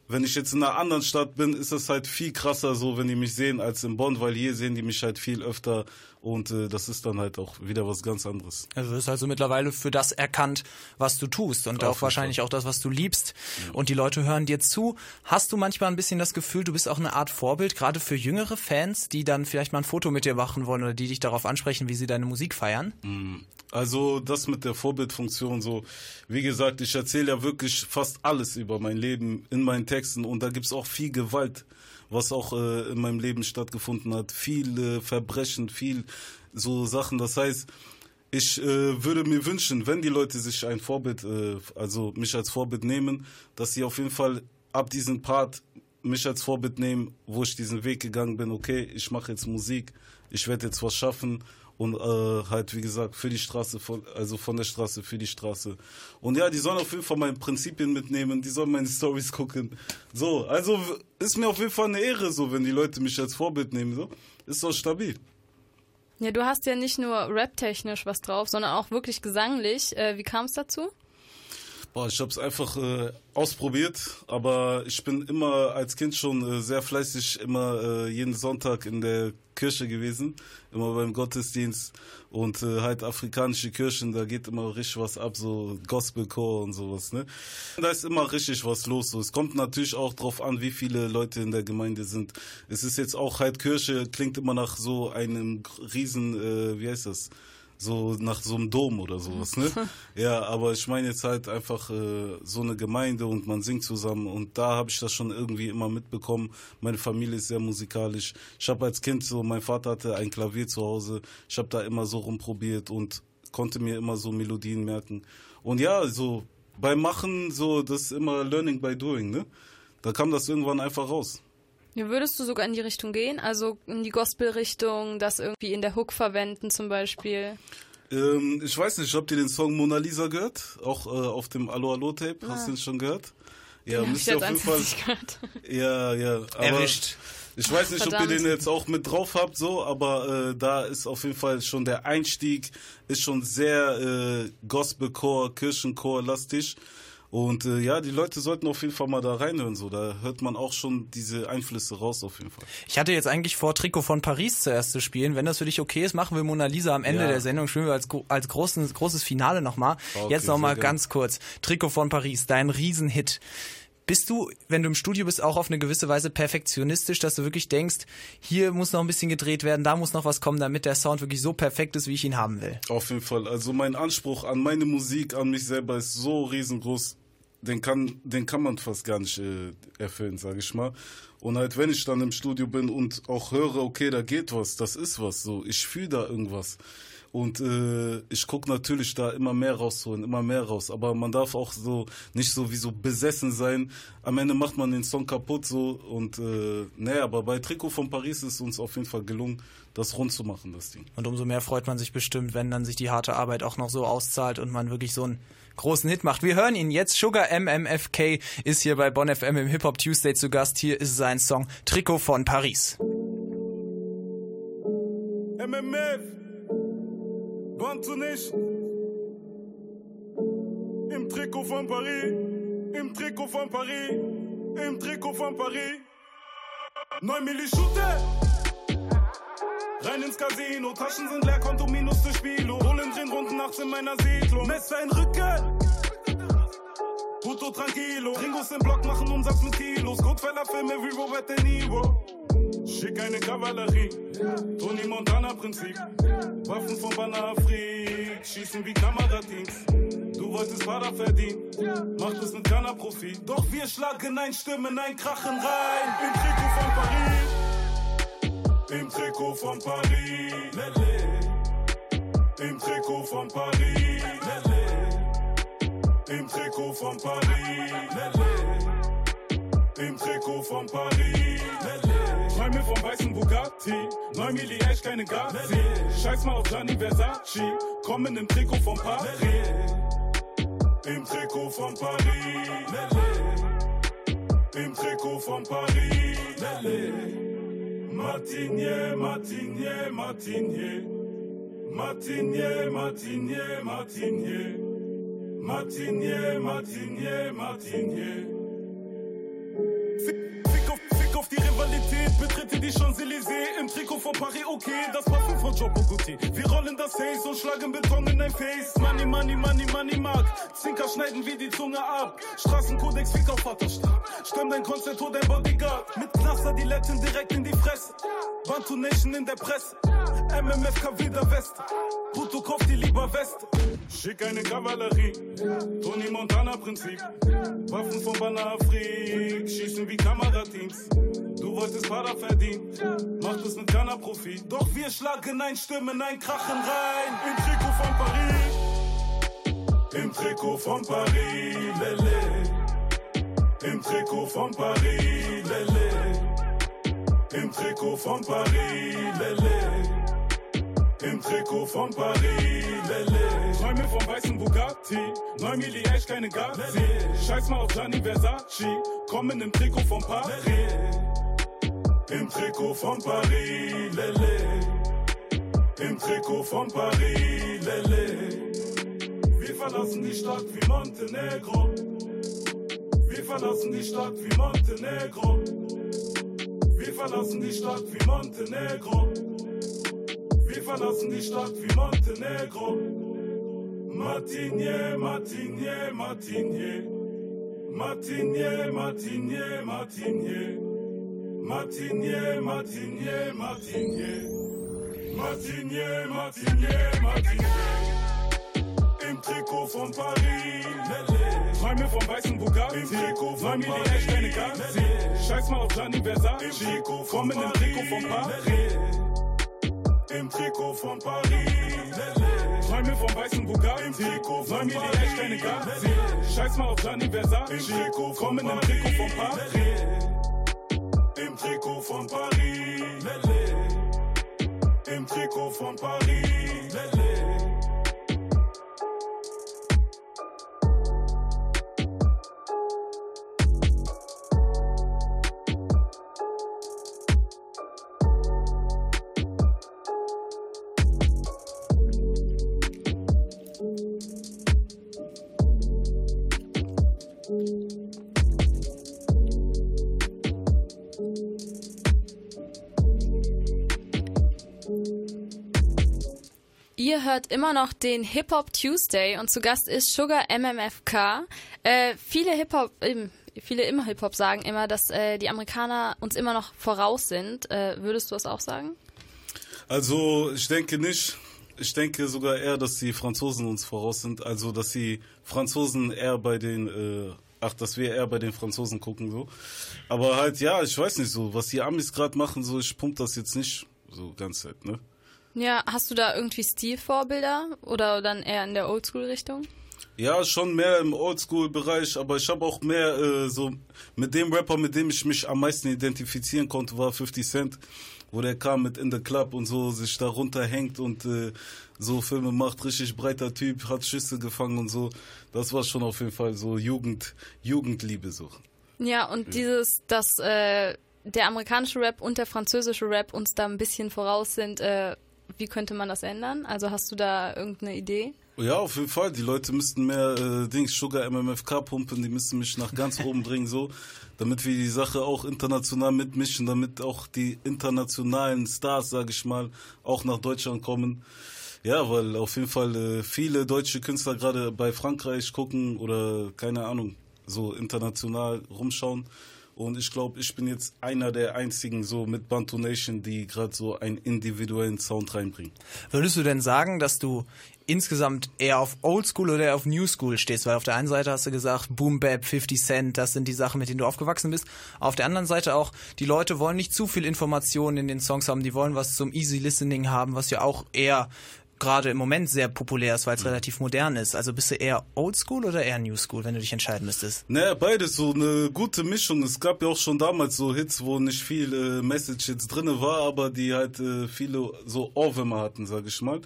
wenn ich jetzt in einer anderen Stadt bin, ist das halt viel krasser so, wenn die mich sehen, als in Bonn, weil hier sehen die mich halt viel öfter und äh, das ist dann halt auch wieder was ganz anderes. Also du wirst also mittlerweile für das erkannt, was du tust und Auf auch wahrscheinlich Fall. auch das, was du liebst. Ja. Und die Leute hören dir zu. Hast du manchmal ein bisschen das Gefühl, du bist auch eine Art Vorbild, gerade für jüngere Fans, die dann vielleicht mal ein Foto mit dir machen wollen oder die dich darauf ansprechen, wie sie deine Musik feiern? Mhm. Also das mit der Vorbildfunktion so, wie gesagt, ich erzähle ja wirklich fast alles über mein Leben in meinen Texten und da gibt's auch viel Gewalt, was auch äh, in meinem Leben stattgefunden hat, viel äh, Verbrechen, viel so Sachen. Das heißt, ich äh, würde mir wünschen, wenn die Leute sich ein Vorbild, äh, also mich als Vorbild nehmen, dass sie auf jeden Fall ab diesem Part mich als Vorbild nehmen, wo ich diesen Weg gegangen bin, okay, ich mache jetzt Musik, ich werde jetzt was schaffen und äh, halt wie gesagt für die Straße, von, also von der Straße für die Straße. Und ja, die sollen auf jeden Fall meine Prinzipien mitnehmen, die sollen meine Stories gucken. So, also ist mir auf jeden Fall eine Ehre, so wenn die Leute mich als Vorbild nehmen, so ist doch stabil. Ja, du hast ja nicht nur rap-technisch was drauf, sondern auch wirklich gesanglich. Äh, wie kam es dazu? Boah, ich habe es einfach äh, ausprobiert, aber ich bin immer als Kind schon äh, sehr fleißig, immer äh, jeden Sonntag in der Kirche gewesen, immer beim Gottesdienst und äh, halt afrikanische Kirchen, da geht immer richtig was ab, so Gospelchor und sowas, ne? Da ist immer richtig was los. So. Es kommt natürlich auch drauf an, wie viele Leute in der Gemeinde sind. Es ist jetzt auch halt Kirche, klingt immer nach so einem riesen, äh, wie heißt das? So nach so einem Dom oder sowas, ne? ja, aber ich meine jetzt halt einfach äh, so eine Gemeinde und man singt zusammen und da habe ich das schon irgendwie immer mitbekommen. Meine Familie ist sehr musikalisch. Ich habe als Kind so, mein Vater hatte ein Klavier zu Hause. Ich habe da immer so rumprobiert und konnte mir immer so Melodien merken. Und ja, so beim Machen so das ist immer Learning by Doing, ne? Da kam das irgendwann einfach raus. Würdest du sogar in die Richtung gehen? Also in die Gospel-Richtung, das irgendwie in der Hook verwenden zum Beispiel? Ähm, ich weiß nicht, habt ihr den Song Mona Lisa gehört? Auch äh, auf dem Allo Allo Tape? Hast Ah. du den schon gehört? Ja, Den müsst ich ihr auf jeden Fall. Ja, ja. Aber Erwischt. Ich weiß nicht, ob Verdammt. ihr den jetzt auch mit drauf habt, so, aber äh, da ist auf jeden Fall schon der Einstieg, ist schon sehr äh, Gospelchor, Kirchenchor lastig. Und äh, ja, die Leute sollten auf jeden Fall mal da reinhören, so. Da hört man auch schon diese Einflüsse raus, auf jeden Fall. Ich hatte jetzt eigentlich vor, Trikot von Paris zuerst zu spielen. Wenn das für dich okay ist, machen wir Mona Lisa am Ende Ja. der Sendung. Spielen wir als, als großen, großes Finale nochmal. Okay, jetzt nochmal ganz kurz. Trikot von Paris, dein Riesenhit. Bist du, wenn du im Studio bist, auch auf eine gewisse Weise perfektionistisch, dass du wirklich denkst, hier muss noch ein bisschen gedreht werden, da muss noch was kommen, damit der Sound wirklich so perfekt ist, wie ich ihn haben will? Auf jeden Fall. Also mein Anspruch an meine Musik, an mich selber ist so riesengroß. Den kann, den kann man fast gar nicht äh, erfüllen, sage ich mal. Und halt, wenn ich dann im Studio bin und auch höre, okay, da geht was, das ist was, so, ich fühle da irgendwas. Und äh, ich gucke natürlich da immer mehr rausholen, immer mehr raus. Aber man darf auch so nicht so wie so besessen sein. Am Ende macht man den Song kaputt so. Und äh, nee, aber bei Trikot von Paris ist uns auf jeden Fall gelungen, das rund zu machen, das Ding. Und umso mehr freut man sich bestimmt, wenn dann sich die harte Arbeit auch noch so auszahlt und man wirklich so einen großen Hit macht. Wir hören ihn jetzt. Sugar MMFK ist hier bei Bonn FM im Hip Hop Tuesday zu Gast. Hier ist sein Song Trikot von Paris. MMF, Band nicht. Im Trikot von Paris, im Trikot von Paris, im Trikot von Paris. 9 Milli rein ins Casino. Taschen sind leer, Konto minus durch Spilo. 10 Runden nachts in meiner Siedlung. Messer in Rücken. Puto tranquilo. Ringos im Block machen Umsatz mit Kilos. Goodfeller-Filme wie Robert De Niro. Schick eine Kavallerie. Tony Montana-Prinzip. Waffen von Banafrik. Schießen wie Kamerateams. Du wolltest Vater verdienen. Macht es mit keiner Profit. Doch wir schlagen ein, stimmen ein, krachen rein. Im Trikot von Paris. Im Trikot von Paris. Lele. Im Trikot von Paris. Lele. Im Trikot von Paris. Lele. Im Trikot von Paris. Lele. Träume vom weißen Bugatti. 9 Milli echt keine Gazi. Scheiß mal auf Gianni Versace. Kommen im Trikot von Paris. Im Trikot von Paris. Lele. Im Trikot von Paris. Lele. Martinier, Martinier, Martinier. Martinier, Martinier, Martinier. Martinier, Martinier, Martinier. Betrete die Champs-Élysées im Trikot von Paris, okay, das Parfüm von Jean Bogoté. Wir rollen das Haze und schlagen Beton in dein Face. Money, money, money, money, Mark. Zinker schneiden wie die Zunge ab. Straßenkodex, fick auf Vaterstab. Stimm dein Konzerto, dein Bodyguard. Mit Knaster die Letten direkt in die Fresse. Bantu Nation in der Presse. MMFK wieder West. Puto kauft die lieber West. Schick eine Kavallerie. Tony Montana Prinzip. Waffen von Banafrik. Schießen wie Kamerateams. Wolltest Vater verdienen. Macht es mit keiner Profit. Doch wir schlagen ein, stimmen ein, krachen rein. Im Trikot von Paris. Im Trikot von Paris. Lele. Im Trikot von Paris. Lele. Im Trikot von Paris. Lele. Im Trikot von Paris, lele. Träume vom weißen Bugatti. 9 Milli echt keine Gazi. Scheiß mal auf Gianni Versace. Kommen im Trikot von Paris. Im Trikot von Paris, lele. Im Trikot von Paris, lele. Wir verlassen die Stadt wie Montenegro. Wir verlassen die Stadt wie Montenegro. Wir verlassen die Stadt wie Montenegro. Wir verlassen die Stadt wie Montenegro. Martinier, Martinier, Martinier. Martinier, Martinier, Martinier. Martinier, Martinier, Martinier. Martinier, Martinier, Martinier. Im Trikot von Paris. Träume vom weißen Bugatti. Im Trikot von Familie, echt deine Gazi. Scheiß mal auf Gianni Versace. Im Trikot von Komm in Trikot von Paris. Im Trikot von Paris. Träume vom weißen Bugatti. Im Trikot von Familie, echt deine Gazi. Scheiß mal auf Gianni Versace. Im Trikot Komm in Trikot von Paris. Von Paris. Im Trikot von Paris. Hört immer noch den Hip Hop Tuesday und zu Gast ist Sugar MMFK. Äh, viele Hip Hop, ähm, viele immer Hip Hop sagen immer, dass äh, die Amerikaner uns immer noch voraus sind. Äh, würdest du das auch sagen? Also ich denke nicht. Ich denke sogar eher, dass die Franzosen uns voraus sind. Also dass die Franzosen eher bei den, äh, ach, dass wir eher bei den Franzosen gucken so. Aber halt ja, ich weiß nicht so, was die Amis gerade machen, so ich pump das jetzt nicht so ganz halt, ne? Ja, hast du da irgendwie Stilvorbilder oder dann eher in der Oldschool-Richtung? Ja, schon mehr im Oldschool-Bereich, aber ich habe auch mehr äh, so mit dem Rapper, mit dem ich mich am meisten identifizieren konnte, war 50 Cent, wo der kam mit In the Club und so sich da runterhängt und äh, so Filme macht, richtig breiter Typ, hat Schüsse gefangen und so. Das war schon auf jeden Fall so Jugend, Jugendliebe so. Ja, und dieses, dass äh, der amerikanische Rap und der französische Rap uns da ein bisschen voraus sind, äh, wie könnte man das ändern? Also hast du da irgendeine Idee? Ja, auf jeden Fall. Die Leute müssten mehr äh, Dings, Sugar MMFK pumpen, die müssten mich nach ganz oben bringen, so, damit wir die Sache auch international mitmischen, damit auch die internationalen Stars, sag ich mal, auch nach Deutschland kommen. Ja, weil auf jeden Fall äh, viele deutsche Künstler gerade bei Frankreich gucken oder keine Ahnung, so international rumschauen. Und ich glaube, ich bin jetzt einer der einzigen so mit Bantu Nation, die gerade so einen individuellen Sound reinbringen. Würdest du denn sagen, dass du insgesamt eher auf Oldschool oder eher auf New School stehst? Weil auf der einen Seite hast du gesagt, Boom Bap, 50 Cent, das sind die Sachen, mit denen du aufgewachsen bist. Auf der anderen Seite auch, die Leute wollen nicht zu viel Informationen in den Songs haben, die wollen was zum Easy Listening haben, was ja auch eher gerade im Moment sehr populär ist, weil es mhm. relativ modern ist. Also bist du eher Oldschool oder eher New School, wenn du dich entscheiden müsstest? Naja, beides so eine gute Mischung. Es gab ja auch schon damals so Hits, wo nicht viel äh, Message jetzt drin war, aber die halt äh, viele so Ohrwürmer hatten, sag ich mal.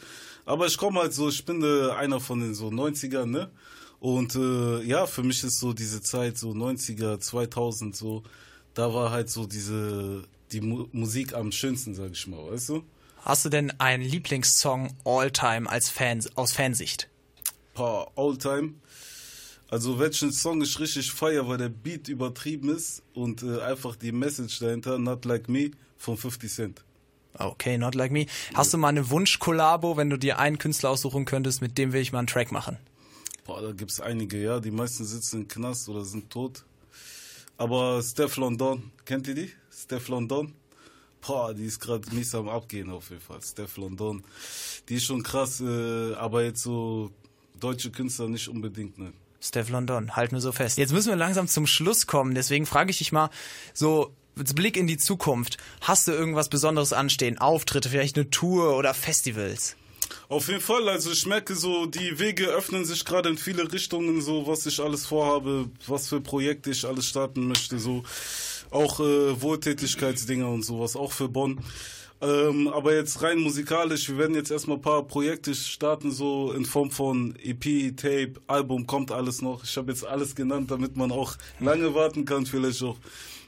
Aber ich komme halt so, ich bin äh, einer von den so 90ern, ne? Und äh, ja, für mich ist so diese Zeit, so 90er, 2000, so, da war halt so diese, die Mu Musik am schönsten, sag ich mal, weißt du? Hast du denn einen Lieblingssong All-Time als Fan, aus Fansicht? Boah, All-Time. Also welchen Song ich richtig feier, weil der Beat übertrieben ist und äh, einfach die Message dahinter, Not Like Me von 50 Cent. Okay, Not Like Me. Hast du mal eine Wunsch-Kollabo, wenn du dir einen Künstler aussuchen könntest, mit dem will ich mal einen Track machen? Boah, da gibt's einige, ja. Die meisten sitzen im Knast oder sind tot. Aber Steph London, kennt ihr die? Steph London? Boah, die ist gerade mies am Abgehen auf jeden Fall. Steph London. Die ist schon krass, äh, aber jetzt so deutsche Künstler nicht unbedingt, ne? Steph London, halten wir so fest. Jetzt müssen wir langsam zum Schluss kommen, deswegen frage ich dich mal so, Blick in die Zukunft. Hast du irgendwas Besonderes anstehen? Auftritte, vielleicht eine Tour oder Festivals? Auf jeden Fall, also ich merke so, die Wege öffnen sich gerade in viele Richtungen, so was ich alles vorhabe, was für Projekte ich alles starten möchte, so auch äh, Wohltätigkeitsdinger und sowas, auch für Bonn. Ähm, aber jetzt rein musikalisch, wir werden jetzt erstmal ein paar Projekte starten, so in Form von EP, Tape, Album, kommt alles noch. Ich habe jetzt alles genannt, damit man auch lange warten kann, vielleicht auch.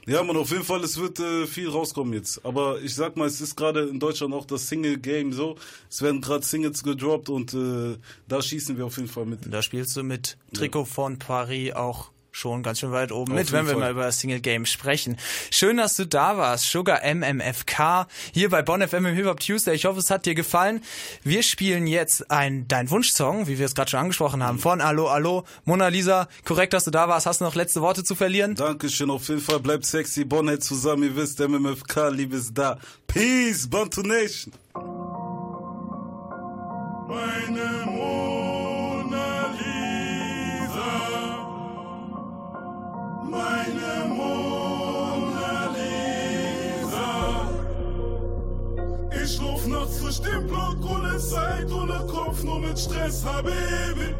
Ja, man, auf jeden Fall, es wird äh, viel rauskommen jetzt. Aber ich sag mal, es ist gerade in Deutschland auch das Single-Game so. Es werden gerade Singles gedroppt und äh, da schießen wir auf jeden Fall mit. Da spielst du mit Trikot von Paris auch schon ganz schön weit oben Auf mit, wenn wir Fall. mal über das Single Game sprechen. Schön, dass du da warst. Sugar MMFK hier bei Bonn FM im Hip Hop Tuesday. Ich hoffe, es hat dir gefallen. Wir spielen jetzt ein dein Wunschsong, wie wir es gerade schon angesprochen haben, von Allo Allo. Mona Lisa, korrekt, dass du da warst. Hast du noch letzte Worte zu verlieren? Dankeschön, auf jeden Fall bleibt sexy, Bonnet zusammen, ihr wisst, MMFK, Liebes da. Peace, Bantu Nation. Meine Mona meine Mona Lisa. Ich lauf nachts durch den Block ohne Zeit, ohne Kopf, nur mit Stress, Habibi.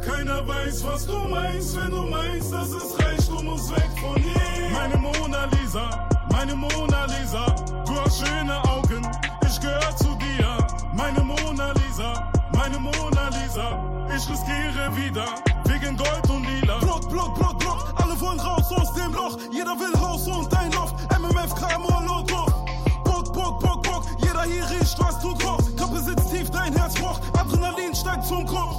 Keiner weiß, was du meinst, wenn du meinst, dass es reicht, du musst weg von hier. Meine Mona Lisa, meine Mona Lisa, du hast schöne Augen, ich gehör zu dir. Meine Mona Lisa, meine Mona Lisa, ich riskiere wieder, wegen Gold und Lila. Blut, Blut, Blut, wollen raus aus dem Loch. Jeder will Haus und ein Loft. MMFK, Molo, drauf. Bock, Bock, Bock, Bock, jeder hier riecht, was du kochst. Kappe sitzt tief, dein Herz pocht. Adrenalin steigt zum Kopf.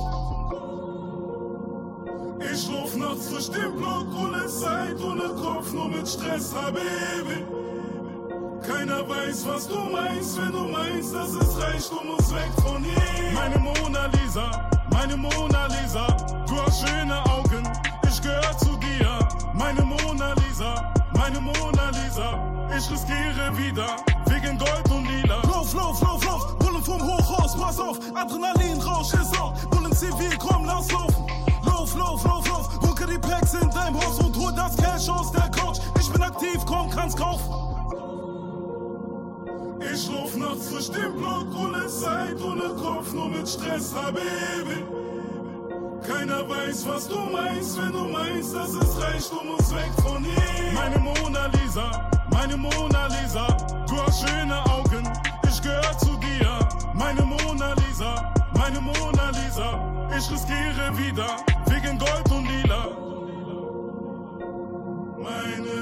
Ich lauf nachts durch den Block ohne Zeit, ohne Kopf, nur mit Stress, Habibi. Keiner weiß, was du meinst, wenn du meinst, dass es reicht, du musst weg von hier. Meine Mona Lisa, meine Mona Lisa, du hast schöne Augen, ich gehör zu dir. Meine Mona Lisa, meine Mona Lisa, ich riskiere wieder, wegen Gold und Lila. Lauf, lauf, lauf, lauf, Bullen vom Hochhaus, pass auf. Adrenalin, Rausch ist auf. Bullen zivil, komm, lass laufen. Lauf, lauf, lauf, lauf, hucke die Packs in deinem Haus und hol das Cash aus der Couch. Ich bin aktiv, komm, kann's kaufen. Ich lauf nachts durch den Block ohne Zeit, ohne Kopf, nur mit Stress, Habibi. Keiner weiß, was du meinst, wenn du meinst, dass es reicht, du musst weg von hier. Meine Mona Lisa, meine Mona Lisa, du hast schöne Augen, ich gehör zu dir. Meine Mona Lisa, meine Mona Lisa, ich riskiere wieder, wegen Gold und Lila. Meine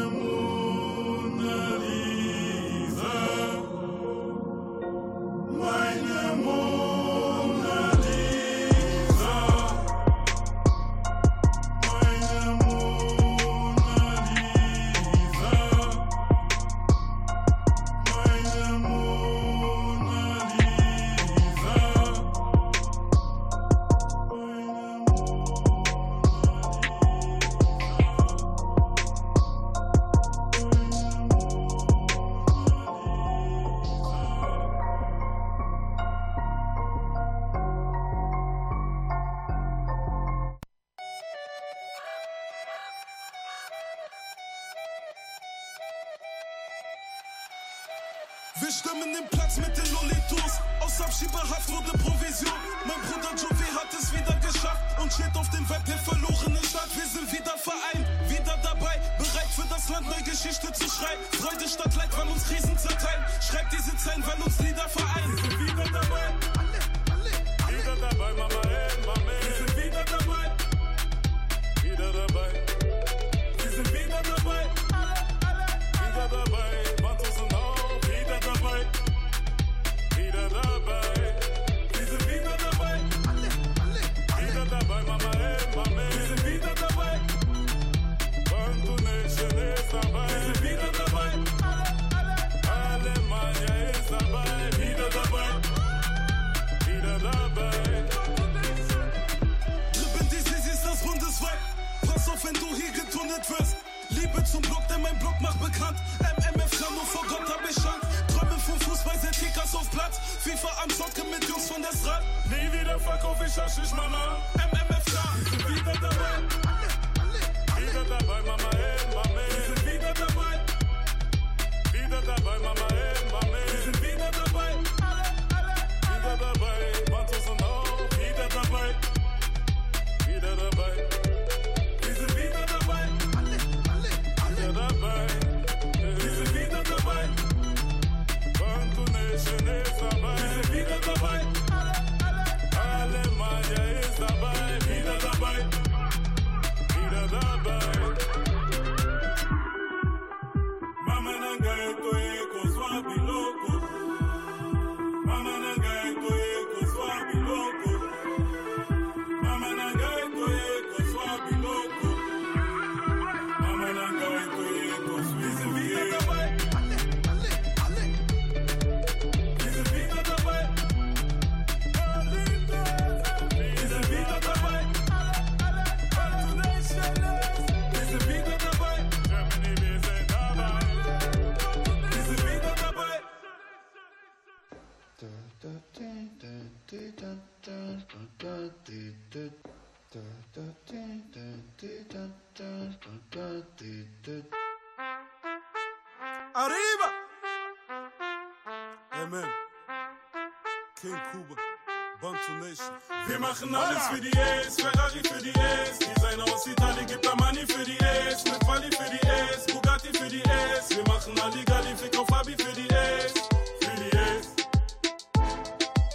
Wir machen alles für die S, Ferrari für die S. Designer aus Italien gibt Money für die S. Mit Wally für die S, Bugatti für die S. Wir machen Halligalli, Fick auf Fabi für die S. Für die S.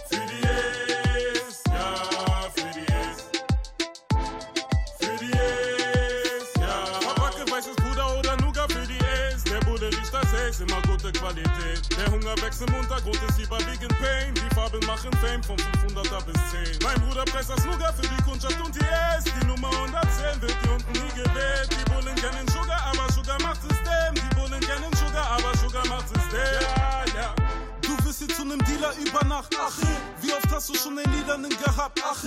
Für die ja, für die S. Für weißes Puder oder Nougat für die S. Der Bude riecht das Eis, immer gute Qualität. Der Hunger wächst im Untergrund, ist überwiegend Pain. Farben machen Fame von 500er bis 10. Mein Bruder presst das Nougat für die Kundschaft und die S. Die Nummer 110 wird hier unten nie gewählt. Die Bullen kennen Sugar, aber Sugar macht System. Die Bullen kennen Sugar, aber Sugar macht System. Ja, ja. Du wirst hier zu nem Dealer über Nacht. Ach, wie oft hast du schon den Niedernen gehabt? Ach,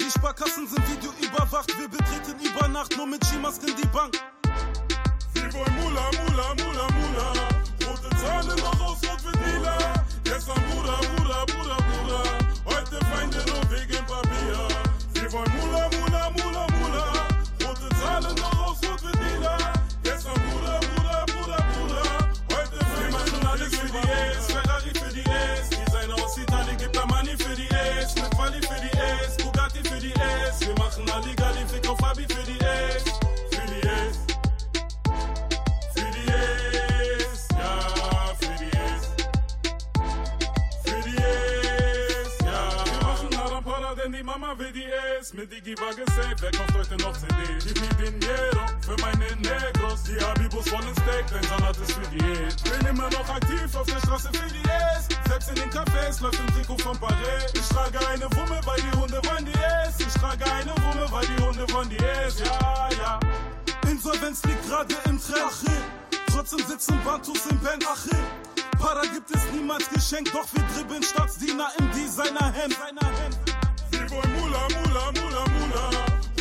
die Sparkassen sind Video überwacht. Wir betreten über Nacht nur mit Skimasken die Bank. Sie wollen Mula, Mula, Mula, Mula. Rote Zahlen noch aus Rot wird lila. Gestern Bruder, Bruder, Bruder, Bruder. Heute Feinde nur wegen Papier. Sie wollen Mula, Mula, Mula, Mula. Rote Zahlen Mit Digi war gesaved, wer kauft heute noch CD? Gib mir Dinero für meine Negros. Die Habibus wollen Steak, dein Salat ist für die S. Bin immer noch aktiv auf der Straße für die S. Selbst in den Cafés läuft ein Trikot von Paris. Ich trage eine Wumme, weil die Hunde wollen die S. Ich trage eine Wumme, weil die Hunde wollen die S. Ja, ja. Insolvenz liegt gerade im Trend. Trotzdem sitzen Bantus im Band. Achille. Para gibt es niemals geschenkt, doch wir dribbeln Staatsdiener im Designerhemd. Sie wollen Mula, Mula, Mula, Mula.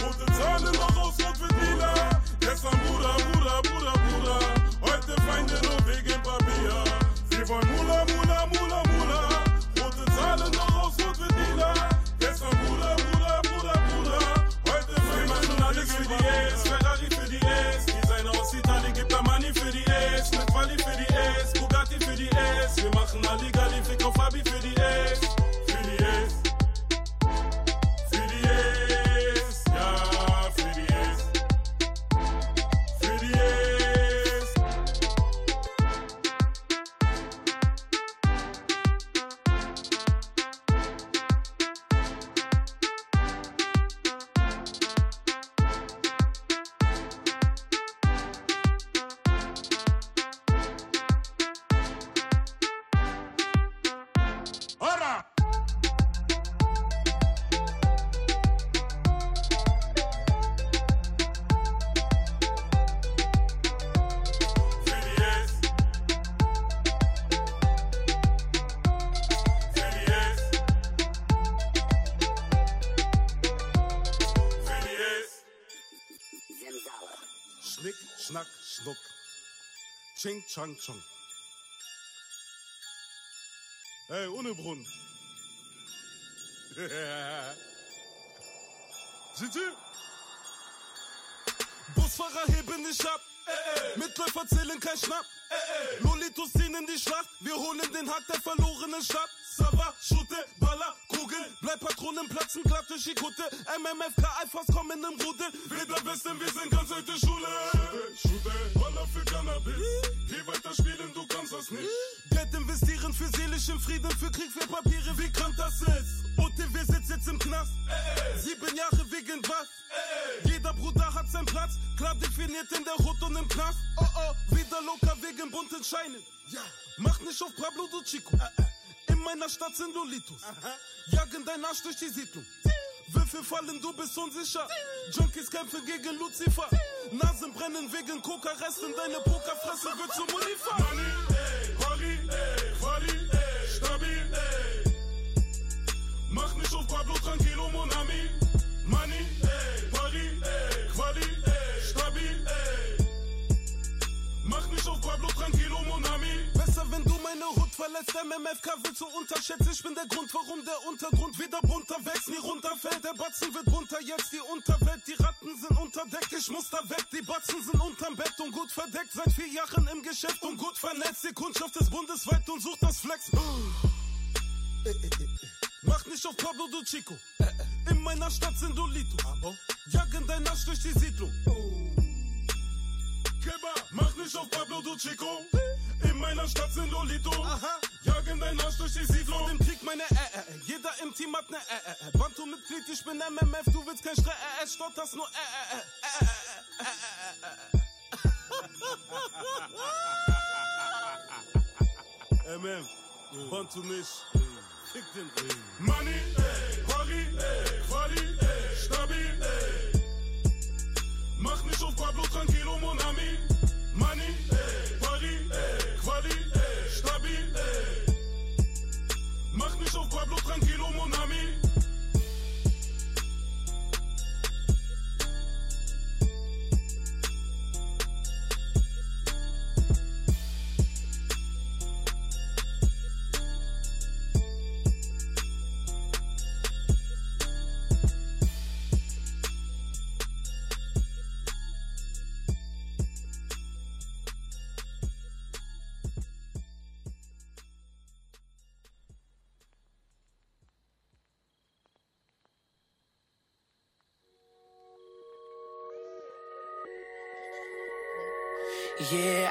Rote Zahlen noch aus Rot wird lila. Gestern Bruder, Bruder, Bruder, Bruder. Heute Feinde nur wegen Papier. Sie wollen Mula, Mula, Mula, Mula. Rote Zahlen noch aus Rot wird lila. Gestern Bruder, Bruder, Bruder, Bruder. Heute Feinde machen alles für Ching, Chang, Chong. Hey, ohne Brunnen. Sieh, sieh. Busfahrer heben nicht ab. Mitläufer zählen kein Schnapp. Lolitos ziehen in die Schlacht. Wir holen den Hack der verlorenen Stadt. Sava, Schute, Baller, Kugel. Bleib Patronen platzen, glatt durch die Kutte. MMFK, Alphas kommen im Rudel. Wir der Besten, wir sind ganz alte Schule. Schute, Baller für Cannabis. Geh weiter spielen, du kannst das nicht. Geld investieren für seelischen Frieden, für Krieg, für Papiere, wie krank das ist. OTW sitzt jetzt im Knast. Sieben Jahre wegen was? Jeder Bruder hat seinen Platz. klar definiert in der Hut und im Knast. Oh oh, wieder locker wegen bunten Scheinen. Mach nicht auf Pablo du Chico. In meiner Stadt sind Lolitos. Jagen dein Arsch durch die Siedlung. Würfel fallen, du bist unsicher. Junkies kämpfen gegen Lucifer. Nasen brennen wegen Coca-Resten. Deine Pokerfresse wird zum Unifa. Verletzt. MMFK willst du unterschätzt. Ich bin der Grund, warum der Untergrund wieder bunter wächst, nie runterfällt. Der Batzen wird bunter, jetzt die Unterwelt. Die Ratten sind unter Deck, ich muss da weg. Die Batzen sind unterm Bett und gut verdeckt. Seit vier Jahren im Geschäft und gut vernetzt. Die Kundschaft ist bundesweit und sucht das Flex. Mach nicht auf Pablo du Chico. In meiner Stadt sind Dolitos. Jagen dein Arsch durch die Siedlung. Mach nicht auf Pablo du Chico. In meiner Stadt sind Lolito. Jagen dein Arsch durch die Siedlung. Im Krieg meine äh, äh, äh. Jeder im Team hat ne äh, äh, äh. Bantu-Mitglied, ich bin MMF, du willst kein Stress, äh, äh, stotterst nur äh, äh, äh, äh, äh, äh, äh. MM, Bantu nicht. Fick den Money, ey, Quali, ey, Quali, ey, stabil, ey. Mach nicht auf Pablo Tranquilo, mon ami. Money, Pablo Tranquilo, Yeah,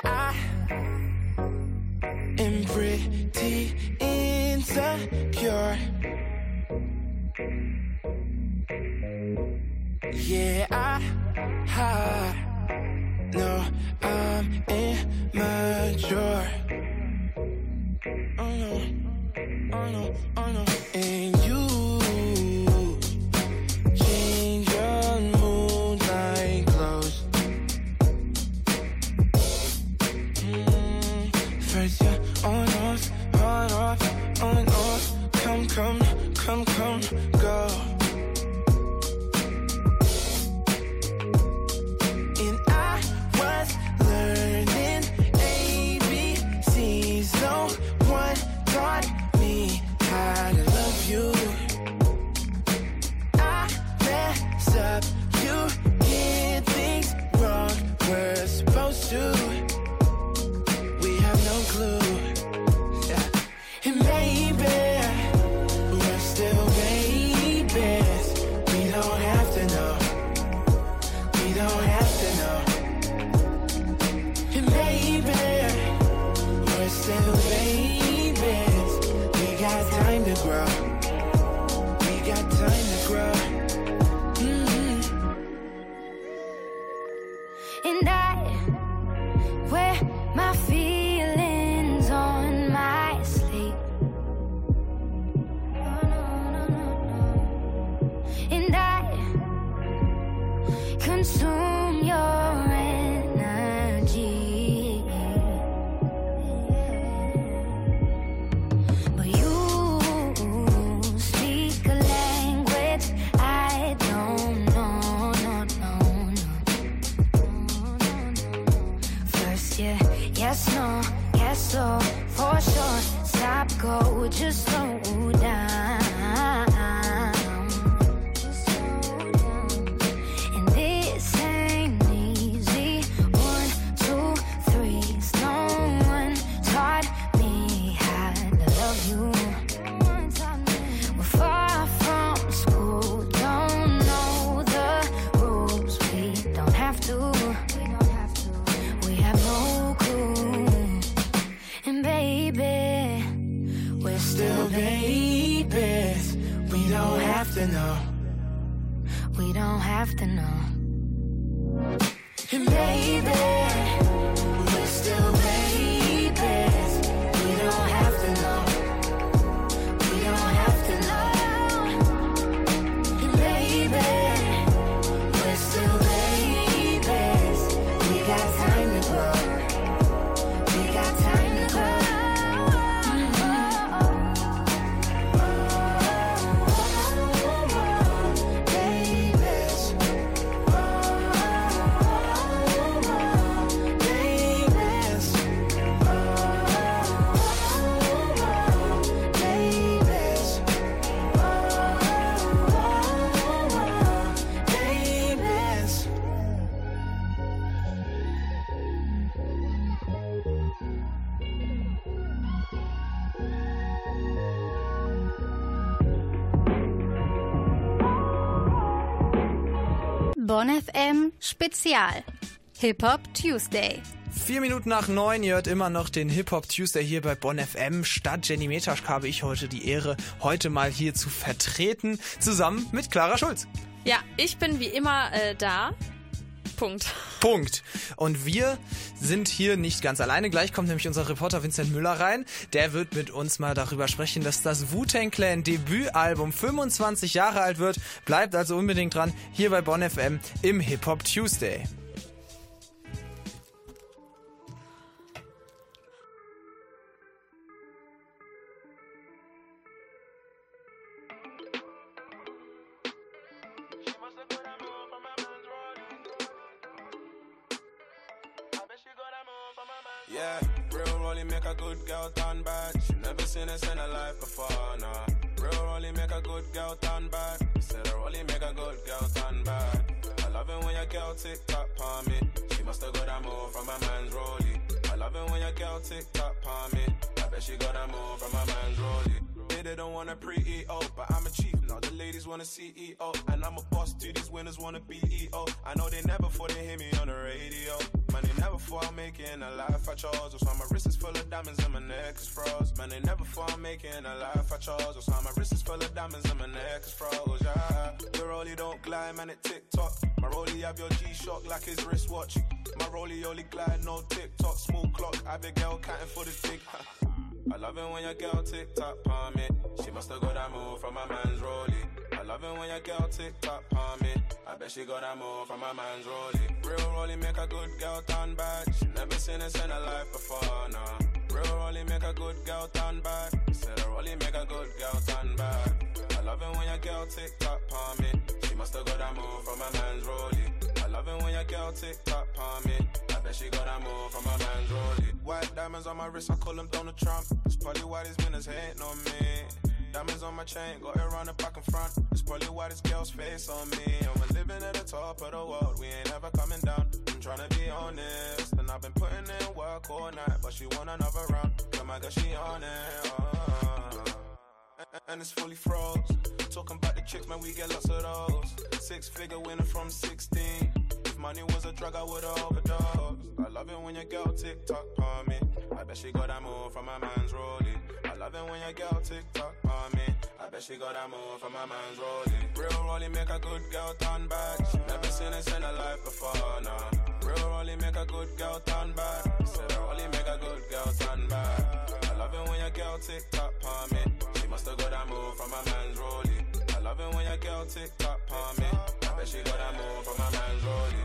Spezial. Hip Hop Tuesday. Vier Minuten nach neun, ihr hört immer noch den Hip-Hop Tuesday hier bei Bonn FM. Statt Jenny Metaschk habe ich heute die Ehre, heute mal hier zu vertreten, zusammen mit Clara Schulz. Ja, ich bin wie immer äh, da. Punkt. Punkt. Und wir sind hier nicht ganz alleine. Gleich kommt nämlich unser Reporter Vincent Müller rein. Der wird mit uns mal darüber sprechen, dass das Wu-Tang Clan Debütalbum 25 Jahre alt wird. Bleibt also unbedingt dran, hier bei Bonn FM im Hip-Hop Tuesday. Girl turn bad. She never seen this in her before, nah. Real rolling make a good girl turn bad. Said a rolling make a good girl turn bad. I love it when your girl tick tock palm me. She must have got that move from my man's rollie. I love it when your girl tick tock palm me. I bet she got that move from my man's rollie. Yeah, they don't wanna pre-EO, but I'm a chief. Now the ladies wanna CEO, and I'm a boss too. These winners wanna be EO. I know they never thought they hear me on the radio. Man, they never thought I'm making a life I chose. That's why my wrist is full of diamonds and my neck is froze. Man, they never thought I'm making a life I chose. That's why my wrist is full of diamonds and my neck is froze. Yeah, the rollie don't glide, man, it tick tock. My rollie have your G-Shock like his wristwatch. My rollie only glide, no tick-tock, small clock. Abigail counting for the tick. I love it when your girl tick tock palm me. She must have got that move from my man's rollie. I love it when your girl tick tock palm me. I bet she got that move from my man's rollie. Real rollie make a good girl turn bad. She never seen this in her life before, nah. Real rollie make a good girl turn bad. Said a rollie make a good girl turn bad. I love it when your girl tick tock palm me. She must have got that move from my man's rollie. It when your girl tick tock palm me. I bet she got that move from my man's rollie. White diamonds on my wrist, I call them Donald Trump. It's probably why these winners hating on me. Diamonds on my chain, got it around the back and front. It's probably why this girl's face on me. And we're living at the top of the world, we ain't ever coming down. I'm trying to be honest, and I've been putting in work all night, but she want another round. So my girl, she on it. And- And it's fully froze. Talking about the chicks, man, we get lots of those. Six figure winner from 16. Money was a drug, I would've overdosed. I love it when your girl tick tock on me. I bet she got that move from my man's rollie. I love it when your girl tick tock on me. I bet she got that move from my man's rollie. Real rollie make a good girl turn bad. She never seen this in her life before, nah. Real rollie make a good girl turn bad. Said rollie make a good girl turn bad. I love it when your girl tick tock on me. She must have got that move from my man's rollie. I love it when your girl tick tock on me. I bet she got that move from my man's rollie.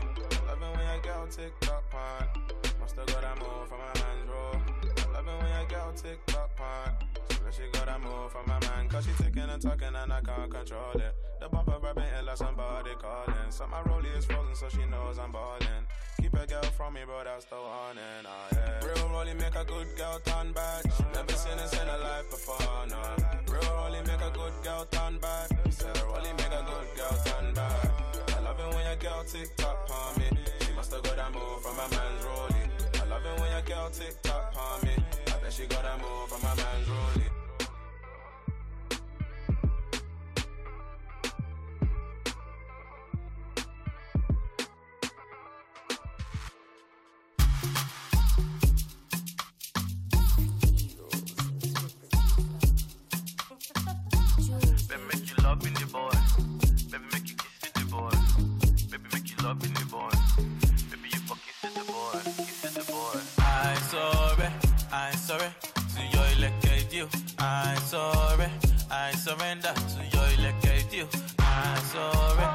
I love it when tick tock on. Must have got that move from my man's roll. I love it when your girl tick tock on. So that she got that move from my man. Cause she ticking and talking and I can't control it. The bumper rubbing it like somebody calling. So my rollie is frozen so she knows I'm balling. Keep a girl from me, bro, that's the one and oh yeah. Real rollie make a good girl turn bad. Never seen this in her life before, no. Real rollie make a good girl turn bad. Said a rollie make a good girl turn bad. I love it when your girl tick tock on me. That from my man's rollie. I love it when your girl tick tock on me. I bet she got that move from my man's rollie. Sorry, I surrender to your elected you. I sorry,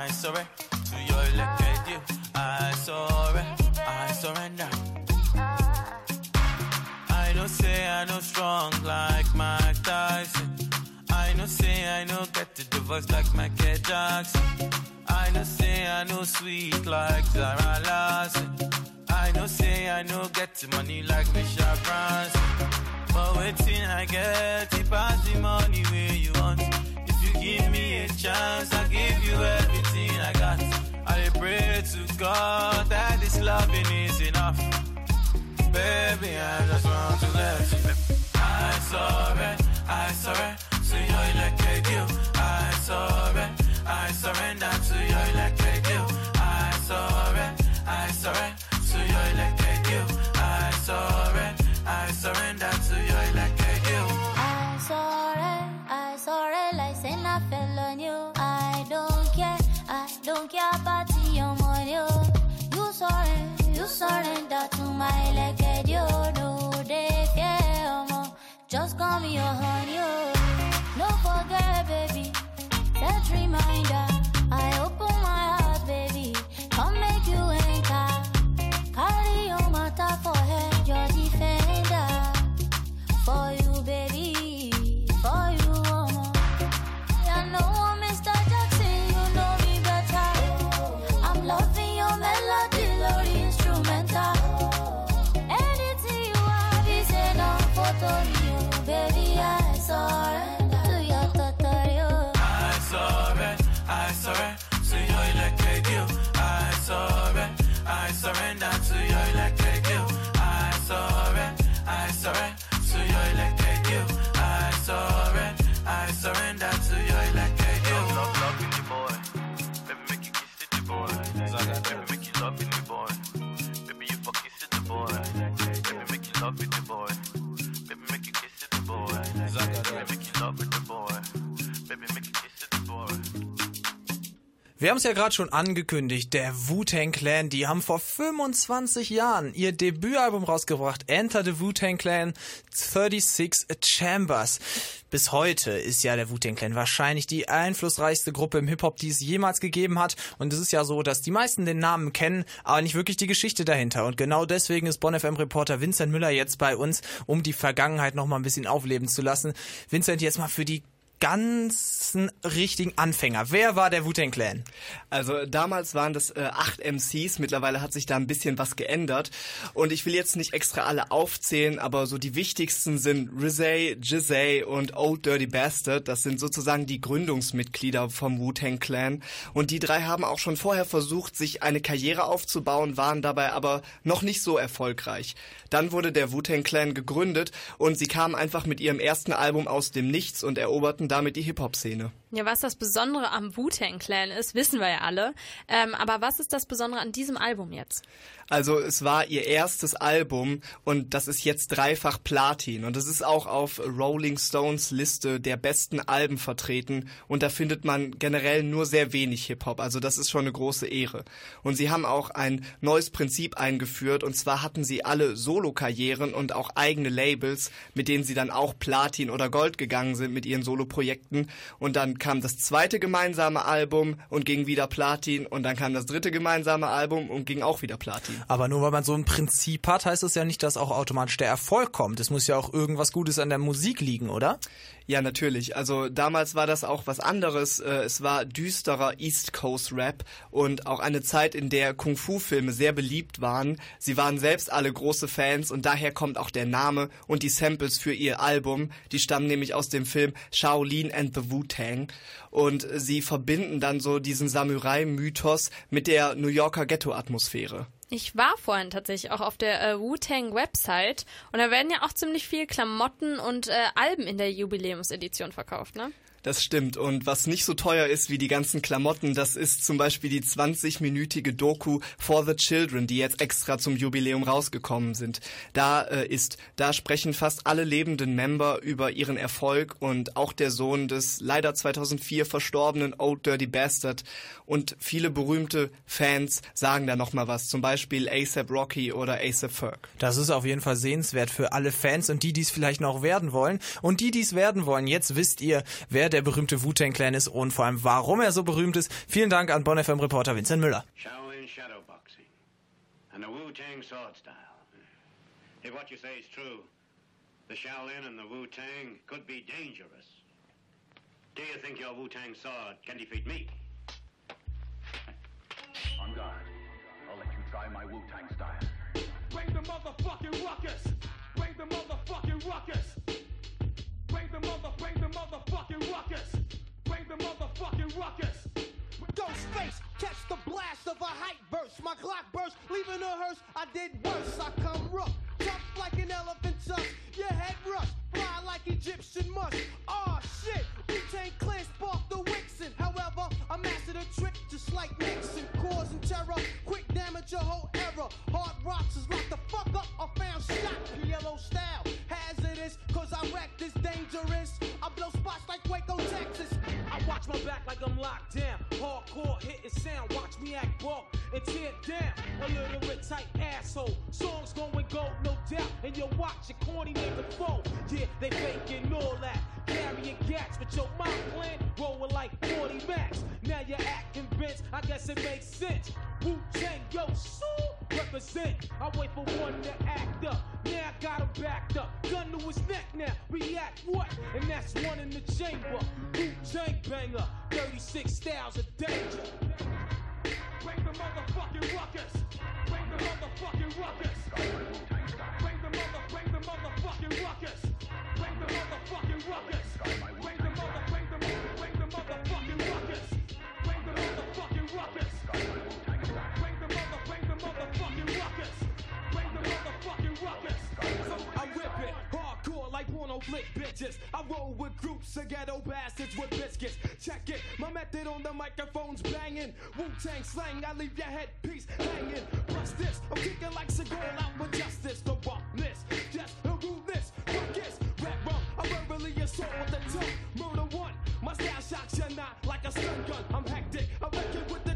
I sorry to your elected you. I sorry, I surrender. I know say I know strong like Mike Tyson. I know say I know get the voice like Michael Jackson. I know say I know sweet like Zara Larson. I know say I know get the money like Michelle Branson. But waiting I get it the money where you want. If you give me a chance, I give you everything I got. I pray to God that this loving is enough. Baby, I just want to let you. I sorry, I sorry to your elected you. I sorry, I surrender Wir haben es ja gerade schon angekündigt, der Wu-Tang Clan, die haben vor 25 Jahren ihr Debütalbum rausgebracht, Enter the Wu-Tang Clan 36 Chambers. Bis heute ist ja der Wu-Tang Clan wahrscheinlich die einflussreichste Gruppe im Hip-Hop, die es jemals gegeben hat. Und es ist ja so, dass die meisten den Namen kennen, aber nicht wirklich die Geschichte dahinter. Und genau deswegen ist Bonn FM Reporter Vincent Müller jetzt bei uns, um die Vergangenheit noch mal ein bisschen aufleben zu lassen. Vincent, jetzt mal für die ganzen richtigen Anfänger. Wer war der Wu-Tang Clan? Also damals waren das äh, acht MCs, mittlerweile hat sich da ein bisschen was geändert. Und ich will jetzt nicht extra alle aufzählen, aber so die wichtigsten sind Rizay, Jizay und Old Dirty Bastard. Das sind sozusagen die Gründungsmitglieder vom Wu-Tang Clan. Und die drei haben auch schon vorher versucht, sich eine Karriere aufzubauen, waren dabei aber noch nicht so erfolgreich. Dann wurde der Wu-Tang Clan gegründet und sie kamen einfach mit ihrem ersten Album aus dem Nichts und eroberten damit die Hip-Hop-Szene. Ja, was das Besondere am Wu-Tang Clan ist, wissen wir ja alle. Ähm, aber was ist das Besondere an diesem Album jetzt? Also es war ihr erstes Album und das ist jetzt dreifach Platin und es ist auch auf Rolling Stones Liste der besten Alben vertreten und da findet man generell nur sehr wenig Hip-Hop, also das ist schon eine große Ehre. Und sie haben auch ein neues Prinzip eingeführt und zwar hatten sie alle Solo-Karrieren und auch eigene Labels, mit denen sie dann auch Platin oder Gold gegangen sind mit ihren Solo-Projekten und dann kam das zweite gemeinsame Album und ging wieder Platin und dann kam das dritte gemeinsame Album und ging auch wieder Platin. Aber nur weil man so ein Prinzip hat, heißt das ja nicht, dass auch automatisch der Erfolg kommt. Es muss ja auch irgendwas Gutes an der Musik liegen, oder? Ja, natürlich. Also damals war das auch was anderes. Äh, Es war düsterer East Coast Rap und auch eine Zeit, in der Kung-Fu-Filme sehr beliebt waren. Sie waren selbst alle große Fans und daher kommt auch der Name und die Samples für ihr Album. Die stammen nämlich aus dem Film Shaolin and the Wu-Tang und sie verbinden dann so diesen Samurai-Mythos mit der New Yorker Ghetto-Atmosphäre. Ich war vorhin tatsächlich auch auf der äh, Wu-Tang Website und da werden ja auch ziemlich viel Klamotten und äh, Alben in der Jubiläumsedition verkauft, ne? Das stimmt. Und was nicht so teuer ist wie die ganzen Klamotten, das ist zum Beispiel die 20-minütige Doku For the Children, die jetzt extra zum Jubiläum rausgekommen sind. Da äh, ist, da sprechen fast alle lebenden Member über ihren Erfolg und auch der Sohn des leider 2004 verstorbenen Old Dirty Bastard. Und viele berühmte Fans sagen da nochmal was. Zum Beispiel ASAP Rocky oder ASAP Ferg. Das ist auf jeden Fall sehenswert für alle Fans und die, die es vielleicht noch werden wollen. Und die, die es werden wollen, jetzt wisst ihr, wer der berühmte Wu-Tang Clan ist und vor allem, warum er so berühmt ist. Vielen Dank an Bonn FM Reporter Vincent Müller. Shaolin shadowboxing and the Wu-Tang sword style. If what you say is true, the Shaolin and the Wu-Tang could be dangerous. Do you think your Wu-Tang sword can defeat me? On guard. I'll let you try my Wu-Tang style. Bring the motherfucking ruckus. Bring the motherfucking ruckus. Bring the mother, bring the motherfucking ruckus. Ghost face, catch the blast of a hype burst. My clock burst, leaving a hearse. I did worse. I come rough, tough like an elephant tusk. Your head rush, fly like Egyptian musk. Aw shit, Wu-Tang Clan sparked the Wixen. However, I mastered a trick just like Nixon, causing terror. Quick damage, a whole era. Hard rocks is locked the fuck up. I found shot, PLO style. Hazardous, cause I wreck this dangerous. I blow My back like I'm locked down. Hardcore hitting sound, watch me act bold and tear down. A little bit tight asshole. Songs going gold, no doubt. And you watch your corny nigga fold. Yeah, they faking all that. Carrying gats, but your mind plan rolling like 40 max. Now you're acting convinced, I guess it makes sense. Wu Tang, yo, so represent. I wait for one to act up. Now I got him backed up. Gun to his neck now. React what? And that's one in the chamber. Wu Tang banger. 36 styles of danger. Bring the motherfucking ruckus. Bring the motherfucking ruckus. Bring the mother, bring the motherfucking ruckus. Slick bitches. I roll with groups of ghetto bastards with biscuits. Check it, my method on the microphone's banging. Wu Tang slang, I leave your headpiece hanging. Plus this, I'm kicking like Seagal out with justice. The roughness, just the rudeness. Fuck this, rap rum. I'm verbally assault with the tongue. Murder one, my style shocks you not like a stun gun. I'm hectic, I'm wrecking with the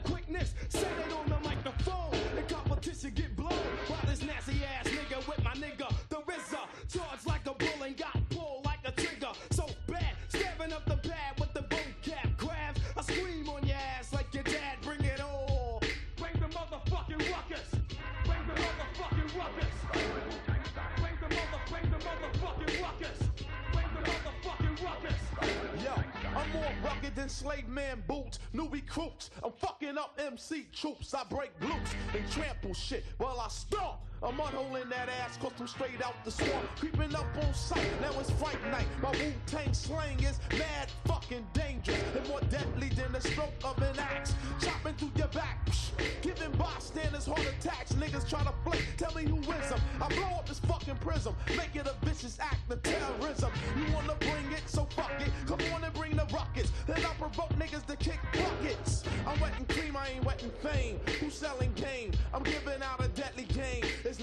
than slave man boots, new recruits. I'm fucking up MC troops. I break loose and trample shit while I stomp. I'm unholing that ass cause I'm straight out the swamp. Creeping up on sight, now it's fight night. My Wu Tang slang is mad fucking dangerous and more deadly than the stroke of an axe. Chopping through your back, psh, giving bystanders heart attacks. Niggas try to flick, tell me who is them. I blow up this fucking prism, make it a vicious act of terrorism. You wanna bring it, so fuck it. Come on and bring the rockets. Then I provoke niggas to kick buckets. I'm wetting cream, I ain't wetting fame. Who's selling game? I'm giving out a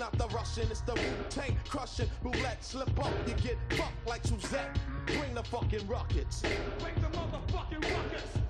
not the Russian, it's the Wu Tang crushing. Roulette, slip up, you get fucked like Suzette. Bring the fucking rockets. Bring the motherfucking rockets.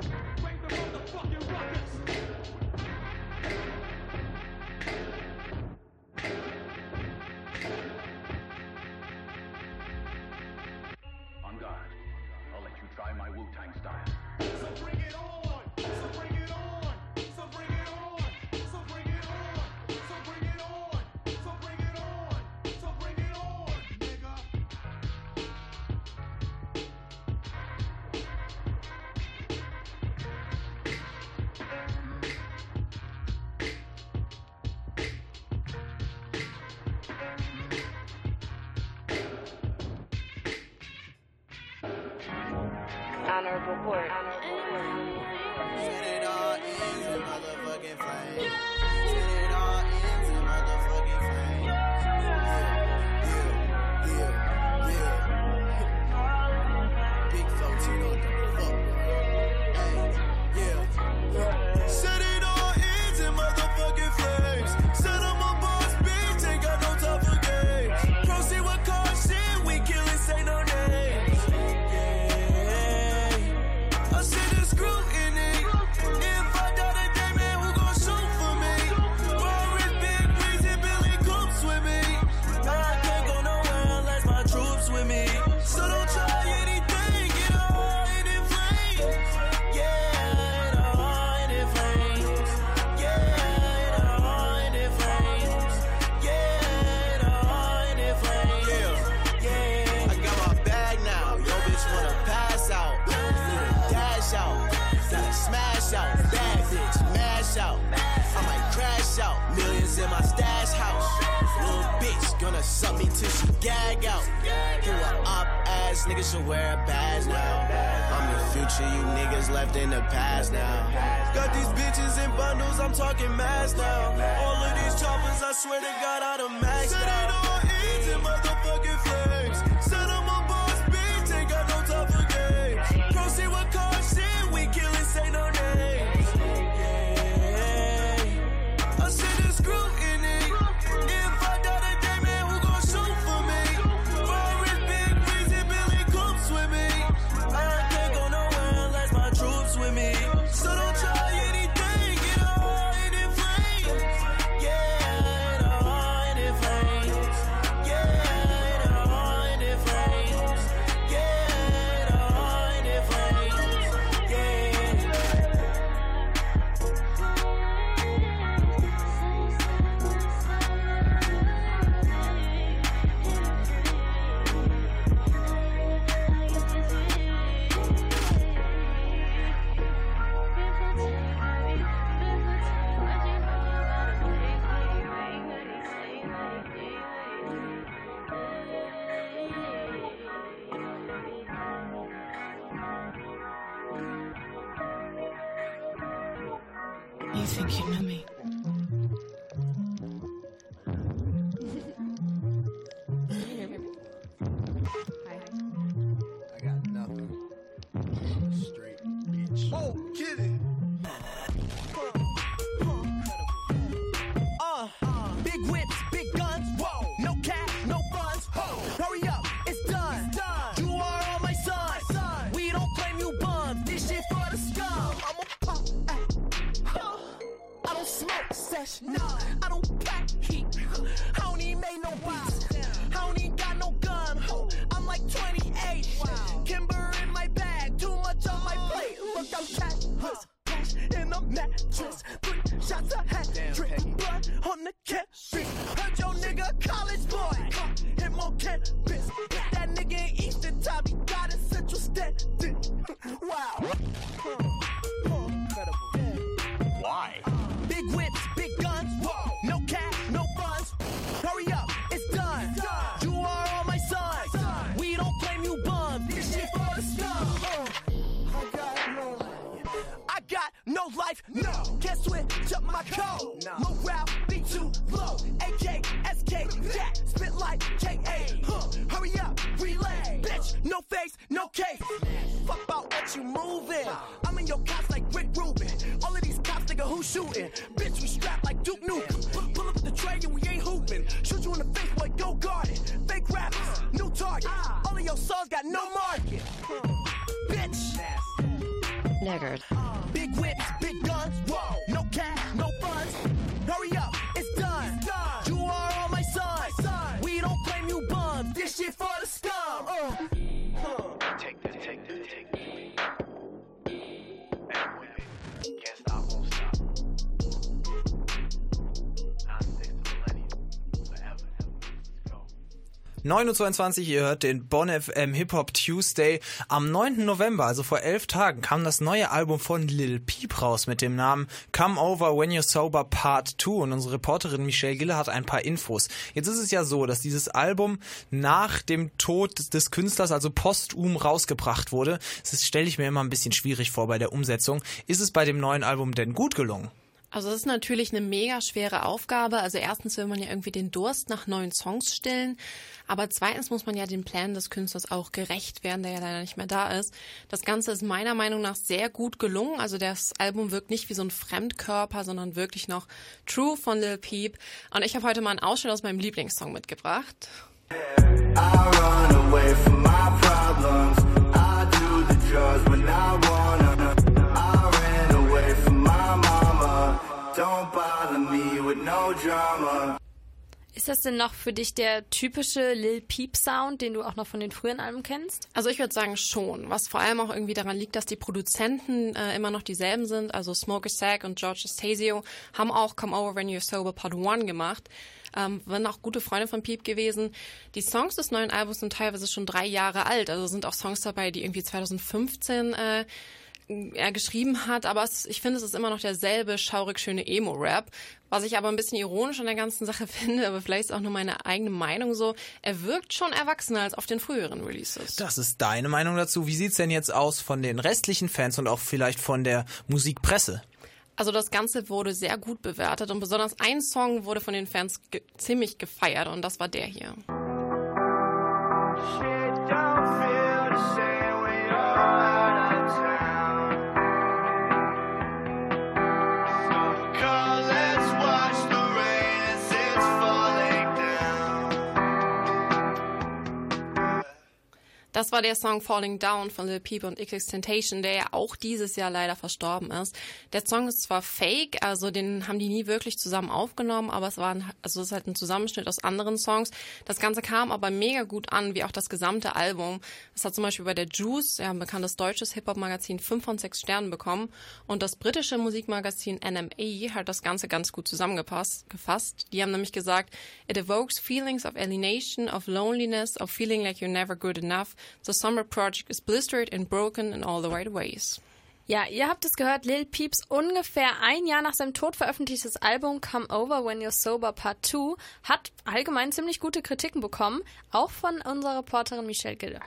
You think you know me? 9.22 Uhr, ihr hört den Bonn FM Hip Hop Tuesday. Am 9. November, also vor elf Tagen, kam das neue Album von Lil Peep raus mit dem Namen Come Over When You're Sober Part 2 und unsere Reporterin Michelle Gille hat ein paar Infos. Jetzt ist es ja so, dass dieses Album nach dem Tod des Künstlers, also posthum, rausgebracht wurde. Das stelle ich mir immer ein bisschen schwierig vor bei der Umsetzung. Ist es bei dem neuen Album denn gut gelungen? Also das ist natürlich eine mega schwere Aufgabe. Also erstens will man ja irgendwie den Durst nach neuen Songs stillen, aber zweitens muss man ja den Plänen des Künstlers auch gerecht werden, der ja leider nicht mehr da ist. Das Ganze ist meiner Meinung nach sehr gut gelungen. Also das Album wirkt nicht wie so ein Fremdkörper, sondern wirklich noch true von Lil Peep. Und ich habe heute mal einen Ausschnitt aus meinem Lieblingssong mitgebracht. I run away from my problems. I do the drugs when I wanna. Ist das denn noch für dich der typische Lil Peep Sound, den du auch noch von den früheren Alben kennst? Also ich würde sagen schon, was vor allem auch irgendwie daran liegt, dass die Produzenten äh, immer noch dieselben sind. Also Smokey Sack und George Estasio haben auch Come Over When You're Sober Part 1 gemacht. Ähm, waren auch gute Freunde von Peep gewesen. Die Songs des neuen Albums sind teilweise schon drei Jahre alt. Also sind auch Songs dabei, die irgendwie 2015 äh, er geschrieben hat, aber es, ich finde, es ist immer noch derselbe schaurig schöne Emo-Rap. Was ich aber ein bisschen ironisch an der ganzen Sache finde, aber vielleicht ist auch nur meine eigene Meinung so, er wirkt schon erwachsener als auf den früheren Releases. Das ist deine Meinung dazu. Wie sieht's denn jetzt aus von den restlichen Fans und auch vielleicht von der Musikpresse? Also das Ganze wurde sehr gut bewertet und besonders ein Song wurde von den Fans ge ziemlich gefeiert und das war der hier. Das war der Song Falling Down von Lil Peep und XXXTentacion, der ja auch dieses Jahr leider verstorben ist. Der Song ist zwar fake, also den haben die nie wirklich zusammen aufgenommen, aber es war ein, also es ist halt ein Zusammenschnitt aus anderen Songs. Das Ganze kam aber mega gut an, wie auch das gesamte Album. Es hat zum Beispiel bei der Juice, ja, ein bekanntes deutsches Hip-Hop-Magazin, fünf von sechs Sternen bekommen und das britische Musikmagazin NME hat das Ganze ganz gut zusammengefasst. Gefasst. Die haben nämlich gesagt, it evokes feelings of alienation, of loneliness, of feeling like you're never good enough. The summer project is blistered and broken in all the right ways. Ja, ihr habt es gehört, Lil Peeps ungefähr ein Jahr nach seinem Tod veröffentlichtes Album Come Over When You're Sober Part 2 hat allgemein ziemlich gute Kritiken bekommen, auch von unserer Reporterin Michelle Gille.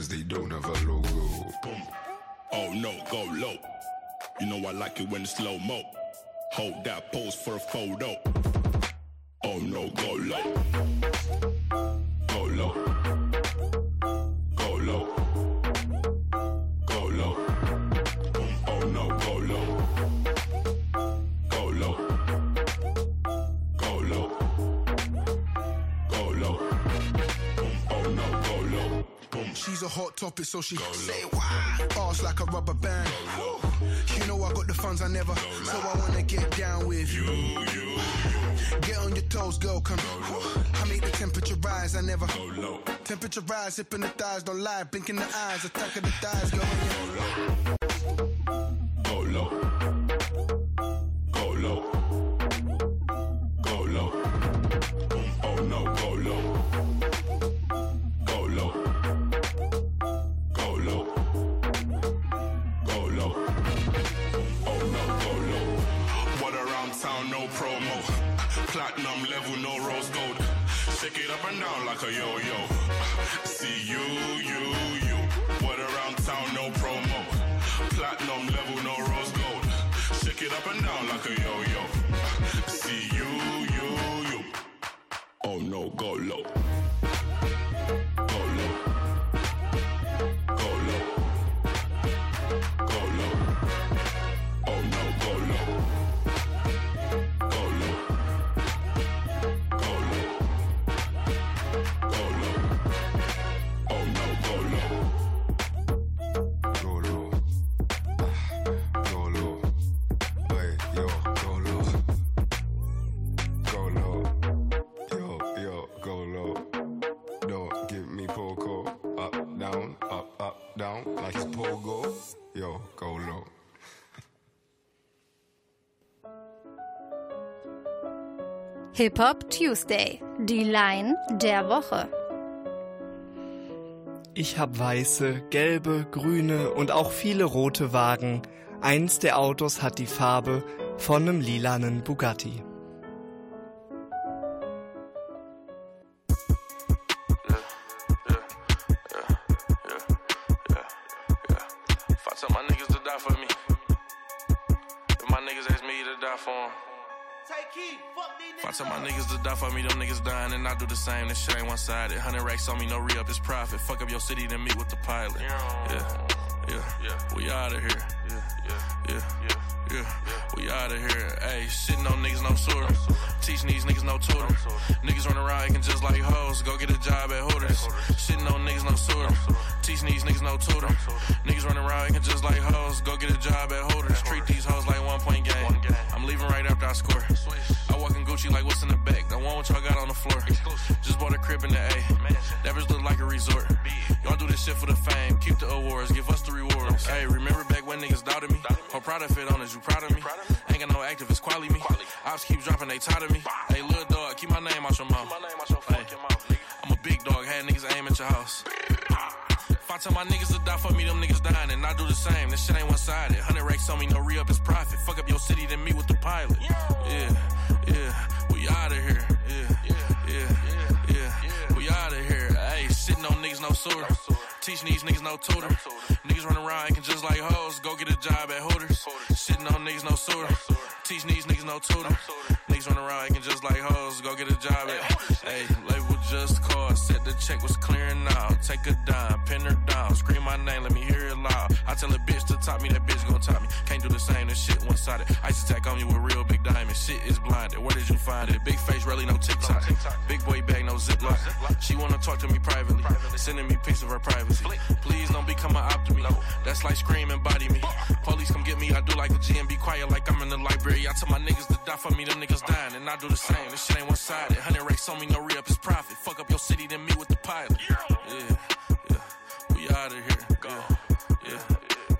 cause they don't have a logo. Boom. Oh no, go low. You know I like it when it's slow mo. Hold that pose for a photo. Oh no, go low. She's a hot topic, so she say why. Ass like a rubber band. You know I got the funds I never, so I wanna get down with you. Get on your toes, girl, come. I make the temperature rise, I never. Temperature rise, hip hipping the thighs, don't lie, blinking the eyes, attack of the thighs, girl. Hip Hop Tuesday, die Line der Woche. Ich hab weiße, gelbe, grüne und auch viele rote Wagen. Eins der Autos hat die Farbe von einem lilanen Bugatti. For me, them niggas dying, and I do the same. This shit ain't one sided. Hundred racks on me, no re up, it's profit. Fuck up your city, then meet with the pilot. Yeah, yeah, yeah. We out of here. Yeah, yeah, yeah, yeah. We out of here. Hey, shitting on niggas, no sewer. Teaching these niggas no tutor. Niggas run around acting just like hoes. Go get a job at Hooters. Shitting on niggas, no sewer. Teaching these niggas no tutor. Niggas run around acting just like hoes. Go get a job at Hooters. Treat these hoes like one point game. I'm leaving right after I score. I walk in Gucci like what's in the bag. The one what y'all got on the floor. Just bought a crib in the A. Bitch look like a resort. Y'all do this shit for the fame. Keep the awards. Give us the rewards. Hey, remember back when niggas doubted me? How proud of it on is you proud of me? Ain't got no activists quality me. Ops keep dropping, they tired of me. Hey, little dog, keep my name out your mouth. Hey, I'm a big dog, had niggas aim at your house. If I tell my niggas to die for me, them niggas dying, and I do the same. This shit ain't one sided. Hundred racks on me, no re up is profit. Fuck up your city, then meet with the pilot. Yeah, yeah, we out of here. Yeah, yeah, yeah, yeah, we out of here. Hey, sitting on niggas, no sewer. Teaching these niggas no tutor. Niggas run around acting just like hoes. Go get a job at Hooters. Sitting on niggas, no sewer. Teaching these niggas no tutor. Niggas run around acting just like hoes. Go get a job at. Hey, just called. Said the check was clearing out. Take a dime, pin her down. Scream my name, let me hear it loud. I tell a bitch to top me, that bitch gon' top me. Can't do the same, this shit one sided. Ice attack on you with real big diamond. Shit is blinded. Where did you find it? Big face, really no TikTok. Big boy bag, no ziplock. She wanna talk to me privately. Sending me pics of her privacy. Please don't become an op to me. That's like screaming, body me. Police come get me, I do like a G and be quiet like I'm in the library. I tell my niggas to die for me, them niggas dying, and I do the same. This shit ain't one sided. Hundred racks on me, no re up is profit. Fuck up your city, then meet with the pilot. Yeah, yeah, we out of here. Yeah,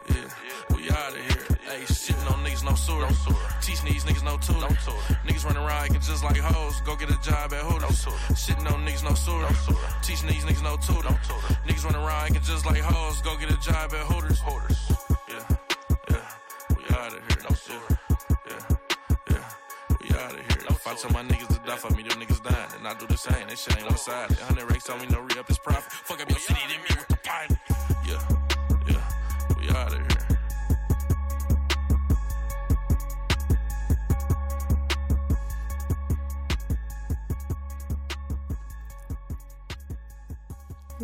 yeah, yeah, we out of here. Hey, shitting on niggas, no sewer. No Teaching these niggas no tutor. Niggas running around acting just like hoes. Go get a job at Hooters. Shitting on niggas, no sewer. No Teaching these niggas no tutor. Niggas running around acting just like hoes. Go get a job at Hooters. Yeah, yeah, we out of here. No sewer. Yeah, yeah, we out of here. If I tell my niggas to die for me, them niggas dying, and I do the same. That shit ain't one sided. Hundred racks on me, no re up is profit. Fuck up your city, then me with the pilot. Yeah, yeah, we out of here.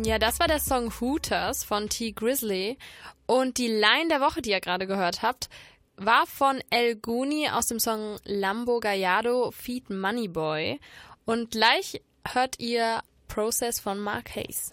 Ja, das war der Song Hooters von T. Grizzly. Und die Line der Woche, die ihr gerade gehört habt, war von El Guni aus dem Song Lambo Gallardo Feed Moneyboy. Und gleich hört ihr Process von Mark Hayes.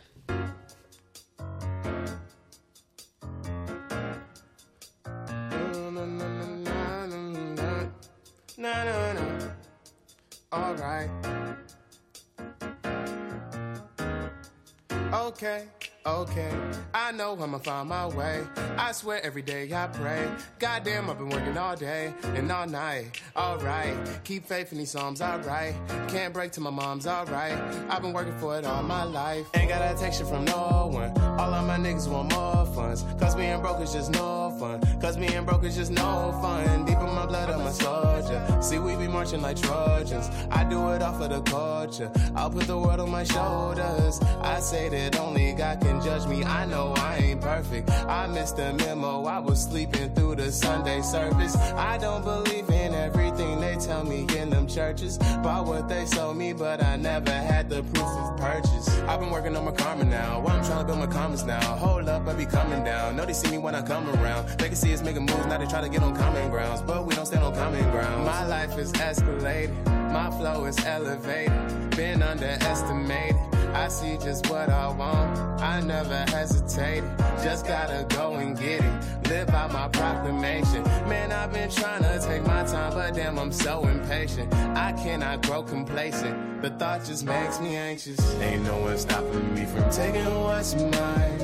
Okay, okay. I know I'ma find my way. I swear every day I pray. Goddamn, I've been working all day and all night. Alright, keep faith in these psalms, alright. Can't break till my mom's alright. I've been working for it all my life. Ain't got a text from no one. All of my niggas want more funds. Cause being broke is just no fun. Cause being broke is just no fun. Deep in my blood, I'm a soldier. See, we be marching like Trojans. I do it off of the culture. I'll put the world on my shoulders. I say that only God can judge me. I know I ain't perfect. I missed the memo. I was sleeping through the Sunday service. I don't believe in everything they tell me in them churches. Bought what they sold me, but I never had the proof of purchase. I've been working on my karma now. Well, I'm trying to build my commas now. Hold up, I be coming down. Know they see me when I come around. They can see us making moves, now they try to get on common grounds. But we don't stand on common ground. My life is escalated. My flow is elevated. Been underestimated. I see just what I want. I never hesitated. Just gotta go and get it. Live out my proclamation. Man, I've been trying to take my time, but damn, I'm so impatient. I cannot grow complacent. The thought just makes me anxious. Ain't no one stopping me from taking what's mine.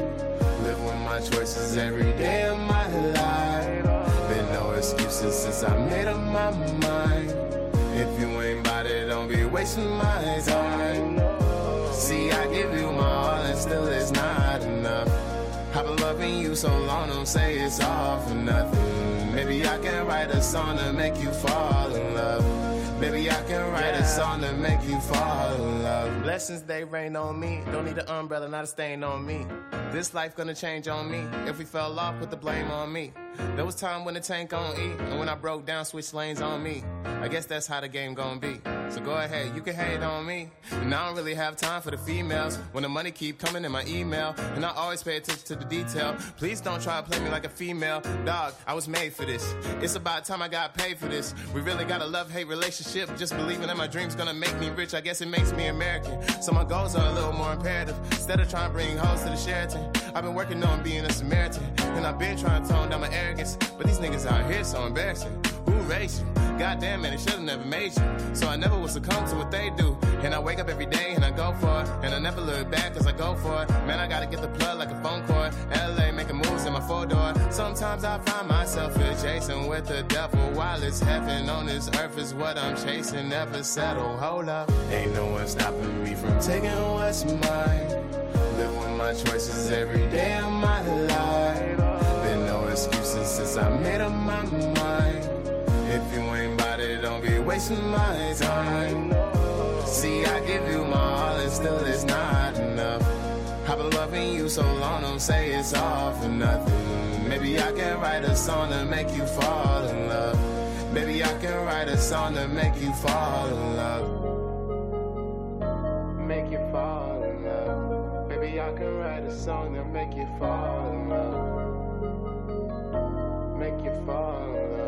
Live with my choices every day of my life. Been no excuses since I made up my mind. If you ain't bout it, don't be wasting my time. See, I give you my all and still it's not enough. I've been loving you so long, don't say it's all for nothing. Maybe I can write a song to make you fall in love. Maybe I can write a song to make you fall in love. Blessings they rain on me. Don't need an umbrella, not a stain on me. This life gonna change on me. If we fell off, put the blame on me. There was time when the tank on E, and when I broke down, switch lanes on me. I guess that's how the game gonna be. So go ahead, you can hate on me. And I don't really have time for the females. When the money keep coming in my email, and I always pay attention to the detail. Please don't try to play me like a female. Dog, I was made for this. It's about time I got paid for this. We really got a love-hate relationship. Just believing that my dreams gonna make me rich. I guess it makes me American. So my goals are a little more imperative. Instead of trying to bring hoes to the Sheraton, I've been working on being a Samaritan. And I've been trying to tone down my arrogance. But these niggas out here so embarrassing. You? Goddamn, man, it should've never made you. So I never will succumb to what they do. And I wake up every day and I go for it. And I never look back cause I go for it. Man, I gotta get the plug like a phone cord. LA making moves in my four door. Sometimes I find myself adjacent with the devil. While it's heaven on this earth is what I'm chasing. Never settle, hold up. Ain't no one stopping me from taking what's mine. Living my choices every day of my life. Been no excuses since I made up my mind. Wasting my time. See, I give you my all and still it's not enough. I've been loving you so long, don't say it's all for nothing. Maybe I can write a song to make you fall in love. Maybe I can write a song to make you fall in love. Make you fall in love. Maybe I can write a song to make you fall in love. Make you fall in love.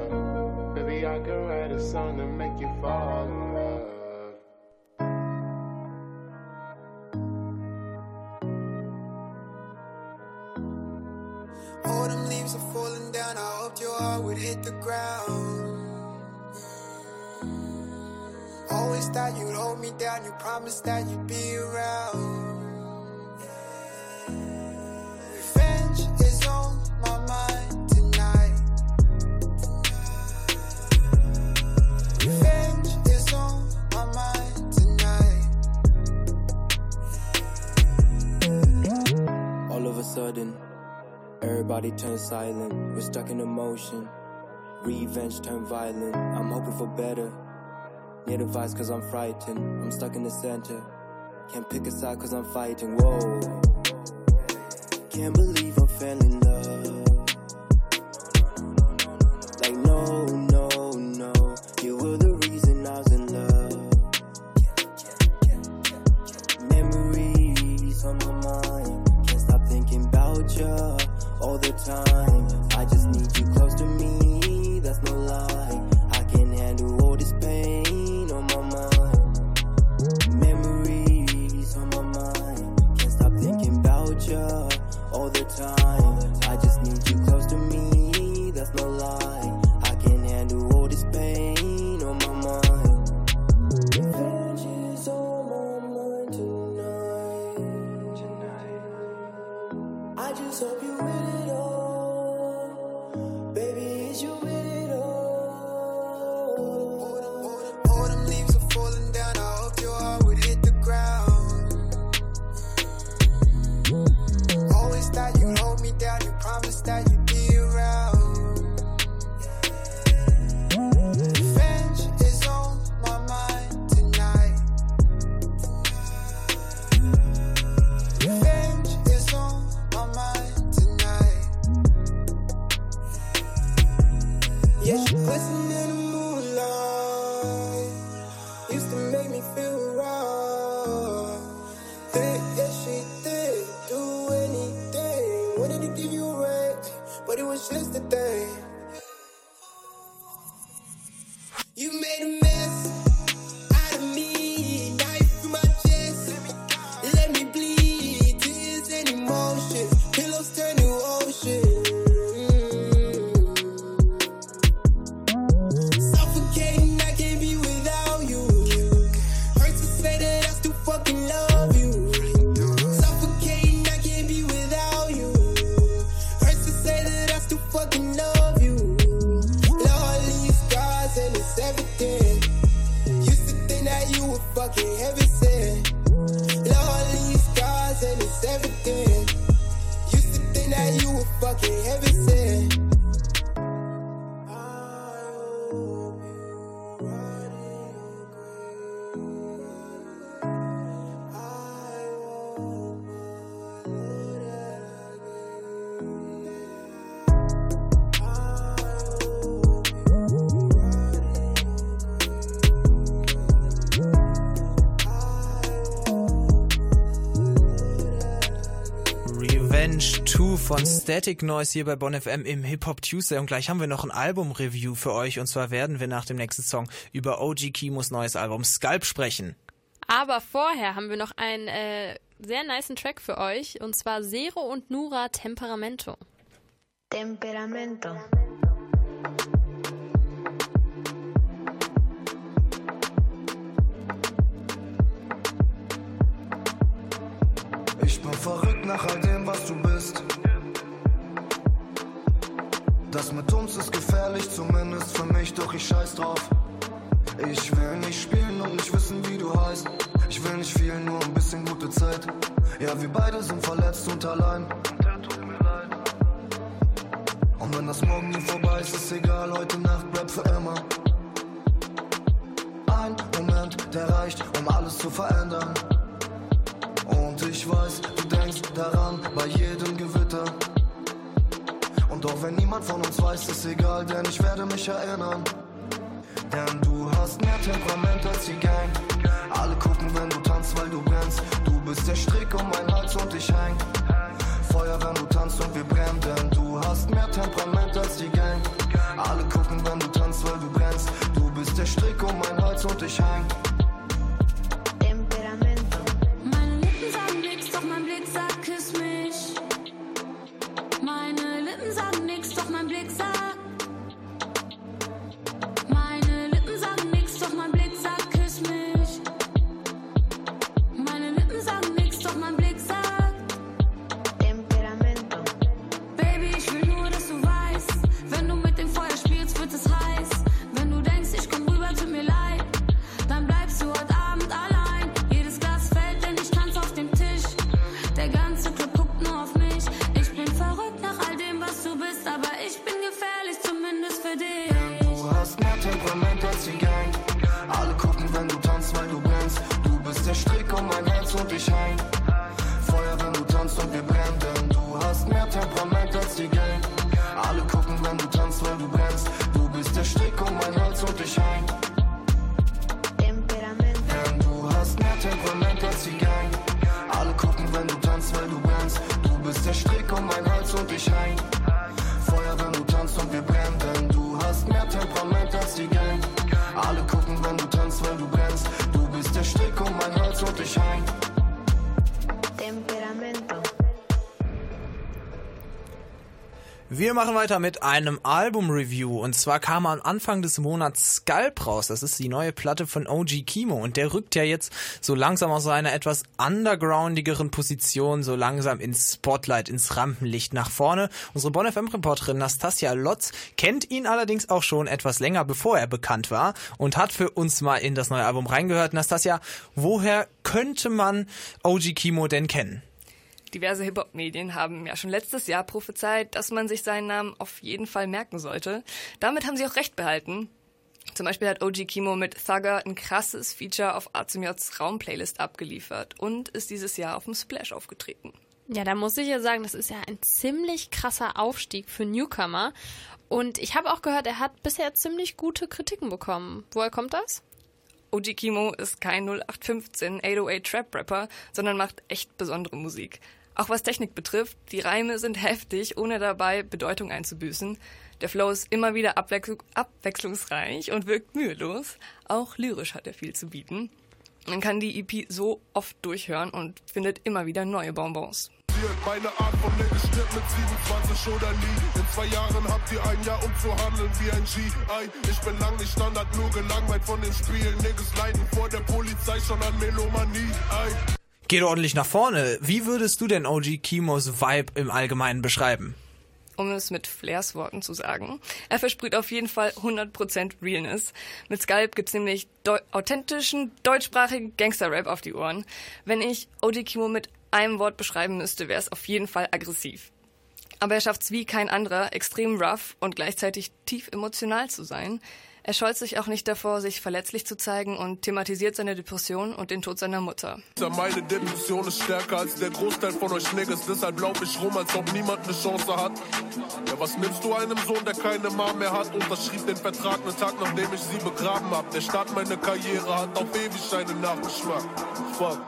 I can write a song to make you fall in love. All them leaves are falling down. I hoped your heart would hit the ground. Always thought you'd hold me down. You promised that you'd be around. Sudden, everybody turns silent. We're stuck in emotion. Revenge turned violent. I'm hoping for better. Need advice cause I'm frightened. I'm stuck in the center. Can't pick a side cause I'm fighting. Whoa. Can't believe I fell in love. Like, no. About all the time. I just need you close to me. That's no lie. I can handle all this pain on my mind. Memories on my mind. Can't stop thinking about you all the time. I just need you close to me. Static Noise hier bei Bonn FM im Hip Hop Tuesday und gleich haben wir noch ein Album-Review für euch und zwar werden wir nach dem nächsten Song über OG Kimos neues Album Scalp sprechen. Aber vorher haben wir noch einen äh, sehr niceen Track für euch und zwar Zero und Nura Temperamento. Temperamento. Ich bin verrückt nach all dem, was du bist. Das mit uns ist gefährlich, zumindest für mich, doch ich scheiß drauf. Ich will nicht spielen und nicht wissen, wie du heißt. Ich will nicht viel, nur ein bisschen gute Zeit. Ja, wir beide sind verletzt und allein. Und wenn das morgen nie vorbei ist, ist egal, heute Nacht bleibt für immer. Ein Moment, der reicht, um alles zu verändern. Und ich weiß, du denkst daran bei jedem Gewitter. Und auch wenn niemand von uns weiß, ist egal, denn ich werde mich erinnern. Denn du hast mehr Temperament als die Gang. Alle gucken, wenn du tanzt, weil du brennst. Du bist der Strick um meinen Hals und ich häng. Feuer, wenn du tanzt und wir brennen, denn du hast mehr Temperament als die Gang. Alle gucken, wenn du tanzt, weil du brennst. Du bist der Strick um meinen Hals und ich häng. Wir machen weiter mit einem Album-Review. Und zwar kam am Anfang des Monats Scalp raus. Das ist die neue Platte von OG Kimo. Und der rückt ja jetzt so langsam aus seiner etwas undergroundigeren Position so langsam ins Spotlight, ins Rampenlicht nach vorne. Unsere Bonn FM-Reporterin Nastasia Lotz kennt ihn allerdings auch schon etwas länger, bevor er bekannt war. Und hat für uns mal in das neue Album reingehört. Nastasia, woher könnte man OG Kimo denn kennen? Diverse Hip-Hop-Medien haben ja schon letztes Jahr prophezeit, dass man sich seinen Namen auf jeden Fall merken sollte. Damit haben sie auch recht behalten. Zum Beispiel hat OG Kimo mit Thugger ein krasses Feature auf ACMJs Raumplaylist abgeliefert und ist dieses Jahr auf dem Splash aufgetreten. Ja, da muss ich ja sagen, das ist ja ein ziemlich krasser Aufstieg für Newcomer. Und ich habe auch gehört, er hat bisher ziemlich gute Kritiken bekommen. Woher kommt das? OG Kimo ist kein 0815 808 Trap Rapper, sondern macht echt besondere Musik. Auch was Technik betrifft, die Reime sind heftig, ohne dabei Bedeutung einzubüßen. Der Flow ist immer wieder abwechsl abwechslungsreich und wirkt mühelos. Auch lyrisch hat er viel zu bieten. Man kann die EP so oft durchhören und findet immer wieder neue Bonbons. Meine Art von stirbt mit 27 oder nie. In zwei Jahren habt ihr ein Jahr, um zu handeln wie ein G. Ey, ich bin lang nicht Standard, nur gelangweilt von den Spielen. Niggas leiden vor der Polizei schon an Melomanie. Ey. Geht ordentlich nach vorne. Wie würdest du denn OG Kimos Vibe im Allgemeinen beschreiben? um es mit Flairs Worten zu sagen. Er versprüht auf jeden Fall 100% Realness. Mit Skype gibt's nämlich deu authentischen, deutschsprachigen Gangster-Rap auf die Ohren. Wenn ich OG Kimo mit einem Wort beschreiben müsste, wäre es auf jeden Fall aggressiv. Aber er schafft's wie kein anderer, extrem rough und gleichzeitig tief emotional zu sein. Er scheut sich auch nicht davor, sich verletzlich zu zeigen und thematisiert seine Depression und den Tod seiner Mutter. Meine Depression ist stärker als der Großteil von euch Niggas, deshalb lauf ich rum, als ob niemand eine Chance hat. Ja, was nimmst du einem Sohn, der keine Mom mehr hat? Unterschrieb den Vertrag einen Tag, nachdem ich sie begraben hab. Der Start meiner Karriere hat auf ewig einen Nachgeschmack. Fuck.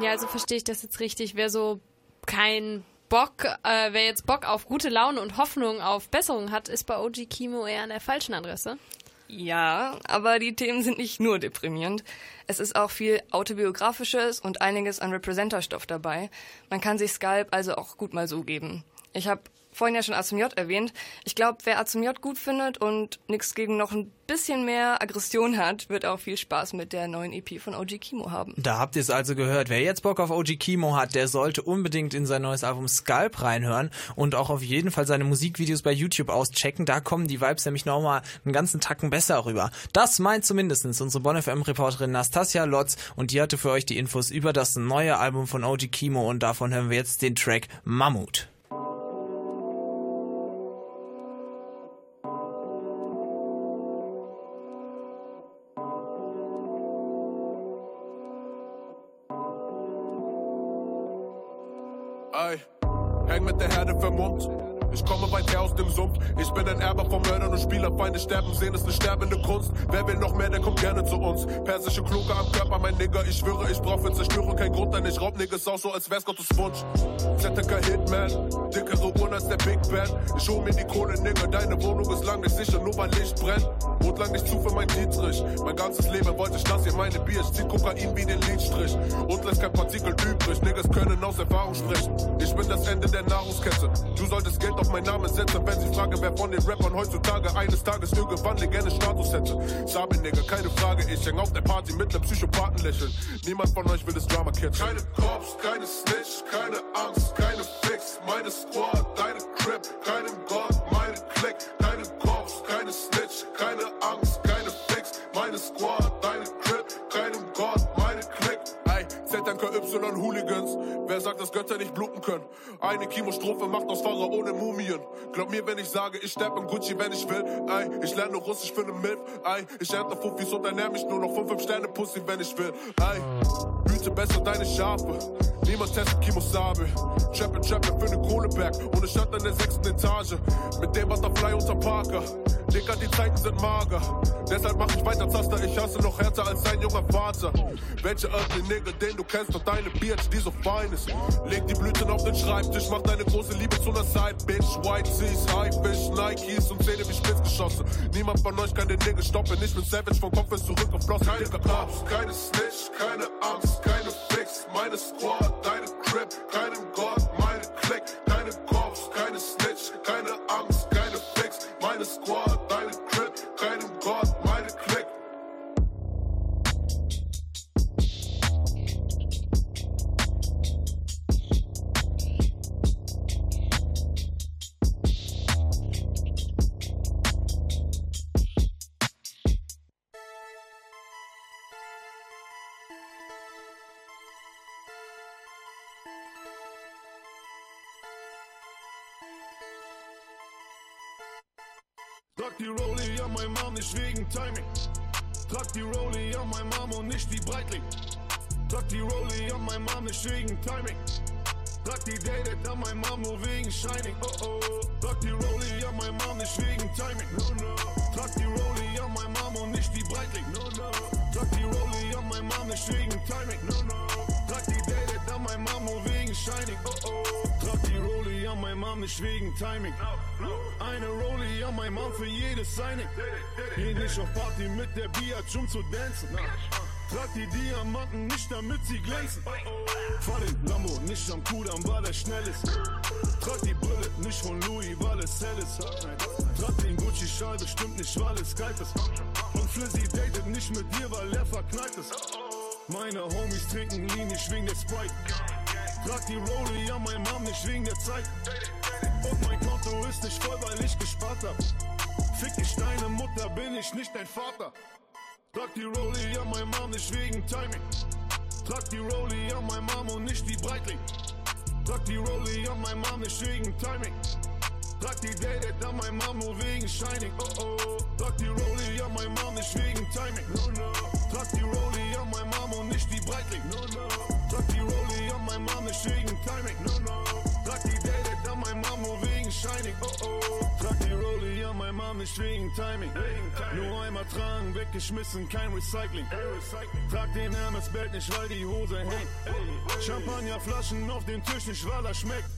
Ja, also verstehe ich das jetzt richtig. Wer so kein Bock, äh, wer jetzt Bock auf gute Laune und Hoffnung auf Besserung hat, ist bei OG Kimo eher an der falschen Adresse. Ja, aber die Themen sind nicht nur deprimierend. Es ist auch viel autobiografisches und einiges an Representer-Stoff dabei. Man kann sich Skalp also auch gut mal so geben. Ich habe vorhin ja schon A J erwähnt. Ich glaube, wer A J gut findet und nichts gegen noch ein bisschen mehr Aggression hat, wird auch viel Spaß mit der neuen EP von OG Kimo haben. Da habt ihr es also gehört. Wer jetzt Bock auf OG Kimo hat, der sollte unbedingt in sein neues Album Scalp reinhören und auch auf jeden Fall seine Musikvideos bei YouTube auschecken. Da kommen die Vibes nämlich nochmal einen ganzen Tacken besser rüber. Das meint zumindest unsere Bonn FM Reporterin Nastasia Lotz und die hatte für euch die Infos über das neue Album von OG Kimo und davon hören wir jetzt den Track Mammut. Und Spielerfeinde sterben sehen, ist eine sterbende Kunst. Wer will noch mehr, der kommt gerne zu uns. Persische Kluge am Körper, mein Nigger. Ich schwöre, ich brauch für Zerstörung keinen Grund, denn ich raub Niggas auch so, als wär's Gottes Wunsch. ZTK Hitman, dickere Uhren als der Big Band. Ich hol mir die Kohle, Nigger. Deine Wohnung ist lang nicht sicher, nur weil Licht brennt. Und lang nicht zu für mein Dietrich. Mein ganzes Leben wollte ich das hier, meine Bier. Ich zieh Kokain wie den Lidstrich. Und lässt kein Partikel übrig. Niggas können aus Erfahrung sprechen. Ich bin das Ende der Nahrungskette. Du solltest Geld auf meinen Namen setzen, wenn sie fragen, wer von den Rappern heutzutage eines Tages irgendwann Legende-Status hätte. Sabi, Nigga, keine Frage, ich häng auf der Party mit nem Psychopathen lächeln. Niemand von euch will das Drama catchen. Keine Cops, keine Snitch, keine Angst, keine Fix. Meine Squad, deine Crip, keinem Gott, ZNKY Hooligans. Wer sagt, dass Götter nicht bluten können? Eine Chemostrophe macht aus Fahrer ohne Mumien. Glaub mir, wenn ich sage, ich sterb in Gucci, wenn ich will. Ey, ich lerne Russisch für ne Milf. Ey, ich ernte Fuffis und ernähr mich nur noch von 5 Sterne Pussy, wenn ich will. Ey, hüte besser deine Schafe. Niemand testet Kimosabe. Trappe, trappe für ne Kohleberg. Ohne Stadt an der sechsten Etage. Mit dem Butterfly unter Parker. Dicker, die Zeiten sind mager. Deshalb mach ich weiter Zaster. Ich hasse noch härter als dein junger Vater. Welche ugly Nigger, den du kennst, doch deine Bitch, die so fein ist. Leg die Blüten auf den Schreibtisch, mach deine große Liebe zu einer Side Bitch. White Seas, High Fish, Nikes und Zähne wie Spitzgeschosse. Niemand von euch kann den Nigger stoppen. Ich bin Savage vom Kopf bis zurück auf Flossen. Keine Cops, keine Snitch, keine Angst, keine Fix. Meine Squad, deine Crip, keinem Gott, meine Click. Keine Cops, keine Snitch, keine Angst, keine Fix. Meine Squad, Trag die Rollie an mein Mom nicht wegen Timing. Trag die Rollie an mein Mom und nicht die Breitling. Trag die Rollie an mein Mom nicht wegen Timing. Trag die Dated an mein Mom nur wegen Shining. Oh oh. Trag die Rollie an mein Mom nicht wegen Timing. No no. Trag die Rollie an mein Mom und nicht die Breitling. No no. Trag die Rollie an mein Mom nicht wegen Timing. No no. Trag die Dated an mein Mom nur wegen Shining. Oh oh. Trag die Rollie an mein Mom nicht wegen Timing. Eine Rollie an mein Mom für jedes Signing. Geh nicht auf Party mit der Biatch, um zu dancen. Trag die Diamanten nicht, damit sie glänzen. Fahr den Lambo nicht am Kudamm, weil er schnell ist. Trag die Brille nicht von Louis, weil es hell ist. Trag den Gucci-Schal bestimmt nicht, weil es kalt ist. Und Flizzy datet nicht mit dir, weil er verknallt ist. Meine Homies trinken Lean nicht wegen der Sprite. Trag die Rollie an mein Mom nicht wegen der Zeit. Und mein Konto ist nicht voll, weil ich gespart hab. Fick ich deine Mutter, bin ich nicht dein Vater. Trag die Rollie an mein Mom nicht wegen Timing. Trag die Rollie an mein Mom und nicht die Breitling. Trag die Rolli an mein Mom nicht wegen Timing. Trag die Dated an mein Mom nur wegen Shining. Oh oh. Trag die Rolli an mein Mom nicht wegen Timing. No no. Trag die Rolli an mein Mom und nicht die Breitling. No no. Trag die Rolli an mein Mom nicht wegen Timing. No no. Shining. Oh oh. Trag die Rolli an mein Mom nicht wegen Timing. Nur einmal tragen, weggeschmissen, kein Recycling. Trag den Hermesbelt nicht, weil die Hose hängt. Champagnerflaschen auf dem Tisch nicht, weil er schmeckt.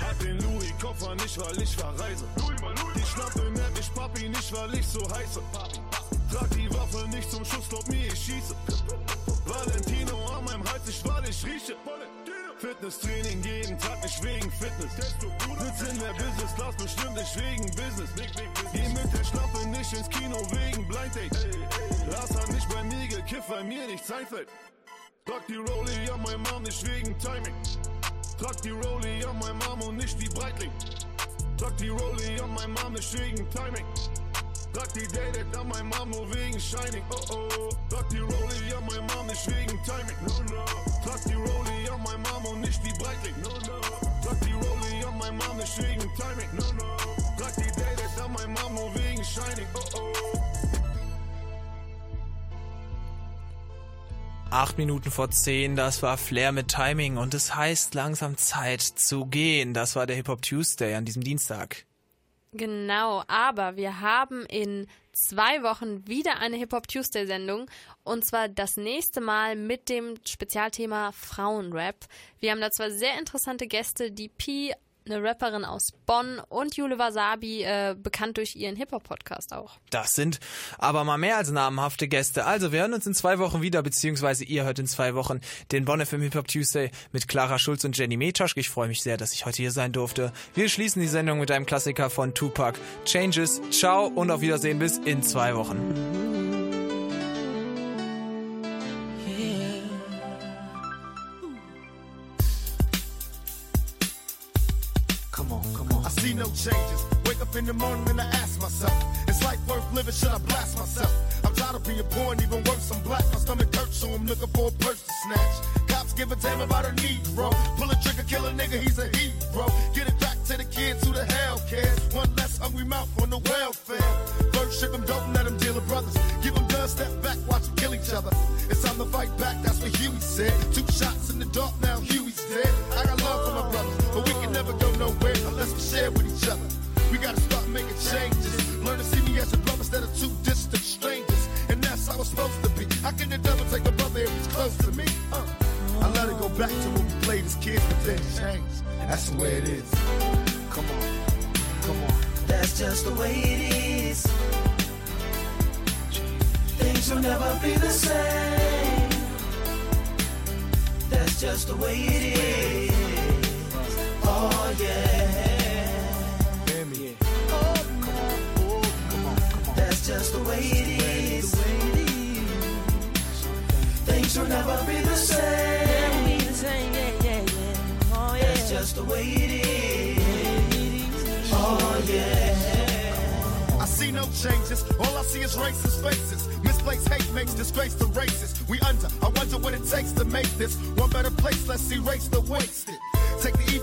Hat den Louis-Koffer nicht, weil ich verreise. Die Schnappe nennt mich Papi nicht, weil ich so heiße. Trag die Waffe nicht zum Schuss, glaub mir, ich schieße. Valentino an meinem Hals, ich weil ich rieche. Fitnesstraining jeden Tag, nicht wegen Fitness. Sitz in der Business Class, bestimmt nicht wegen Business. Geh mit der Schnappe nicht ins Kino wegen Blind Date. Lars hat nicht bei mir gekifft, weil mir nichts einfällt. Trag die Rolli an mein Mom nicht wegen Timing. Trag die Rolli an mein Mom und nicht die Breitling. Trag die Rolli an mein Mom nicht wegen Timing. Trag die Dated an mein Mom nur wegen Shining. Oh oh. Trag die Rolli an mein Mom nicht wegen Timing. No no. Trag die Rolli an mein Mom und nicht die Breitling. No no. Trag die Rolli an mein Mom nicht wegen Timing. No no. Trag die Dated an mein Mom nur wegen Shining. Oh oh. Acht Minuten vor zehn, das war Flair mit Timing und es heißt langsam Zeit zu gehen. Das war der Hip Hop Tuesday an diesem Dienstag. Genau, aber wir haben in zwei Wochen wieder eine Hip-Hop Tuesday-Sendung und zwar das nächste Mal mit dem Spezialthema Frauenrap. Wir haben da zwar sehr interessante Gäste, die Pi, eine Rapperin aus Bonn und Jule Wasabi, äh, bekannt durch ihren Hip-Hop-Podcast auch. Das sind aber mal mehr als namenhafte Gäste. Also wir hören uns in zwei Wochen wieder, beziehungsweise ihr hört in zwei Wochen den Bonn FM Hip Hop Tuesday mit Clara Schulz und Jenny Metaschk. Ich freue mich sehr, dass ich heute hier sein durfte. Wir schließen die Sendung mit einem Klassiker von Tupac. Changes. Ciao und auf Wiedersehen bis in zwei Wochen. No changes. Wake up in the morning and I ask myself, is life worth living? Should I blast myself? I'm tired of being poor and even worse, I'm black. My stomach hurts, so I'm looking for a purse to snatch. Cops give a damn about a Negro. Pull a trigger, kill a nigga, he's a hero. Get it back to the kids who the hell cares. One less hungry mouth on the welfare. First ship them, don't let them deal with brothers. Give them guns, step back, watch them kill each other. It's time to fight back, that's what Huey said. Two shots in the dark, now Huey's dead. I got love for my brothers, but we can unless we share with each other. We gotta start making changes. Learn to see me as a brother instead of two distant strangers. And that's how it's supposed to be. How can the devil take a brother if he's close to me? Uh, I let it go back to when we played as kids, but then changed. That's the way it is. Come on, come on. That's just the way it is. Things will never be the same. That's just the way it is. Oh yeah. That's just the way it is. Things will never be the same. That's just the way it is. Oh yeah. I see no changes. All I see is racist faces. Misplaced hate makes disgrace to races. We under. I wonder what it takes to make this one better place. Let's erase the wasted. Take the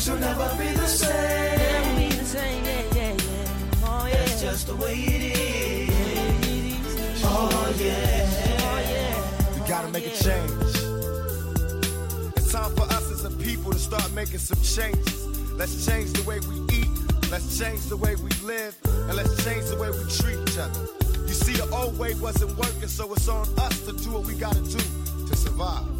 Things will never be the same. That's just the way it is. Oh, oh yeah. We gotta make a change. It's time for us as a people to start making some changes. Let's change the way we eat. Let's change the way we live. And let's change the way we treat each other. You see, the old way wasn't working, so it's on us to do what we gotta do to survive.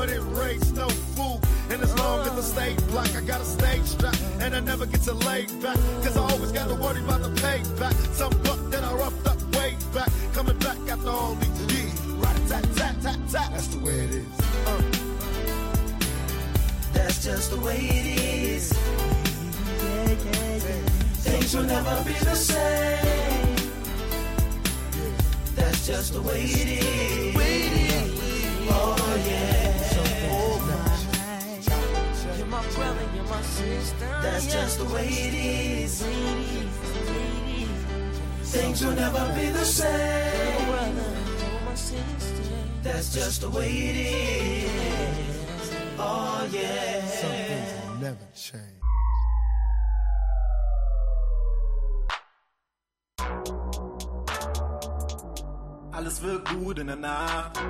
My mama didn't no fool. And as long as I stay black, I got a stage strap. And I never get to lay back. Cause I always gotta worry about the payback. Some buck that I roughed up way back. Coming back after all these years. Right, tat, tat, tat, tat. That's the way it is. Uh. That's just the way it is. Things will never be the same. That's just the way it is. Oh yeah. You're my brother, you're uh, oh, my sister. That's just the way it is. Things will never be the same. That's just the way it is. Oh yeah. Some things will never change. Alles wird gut in der Nacht.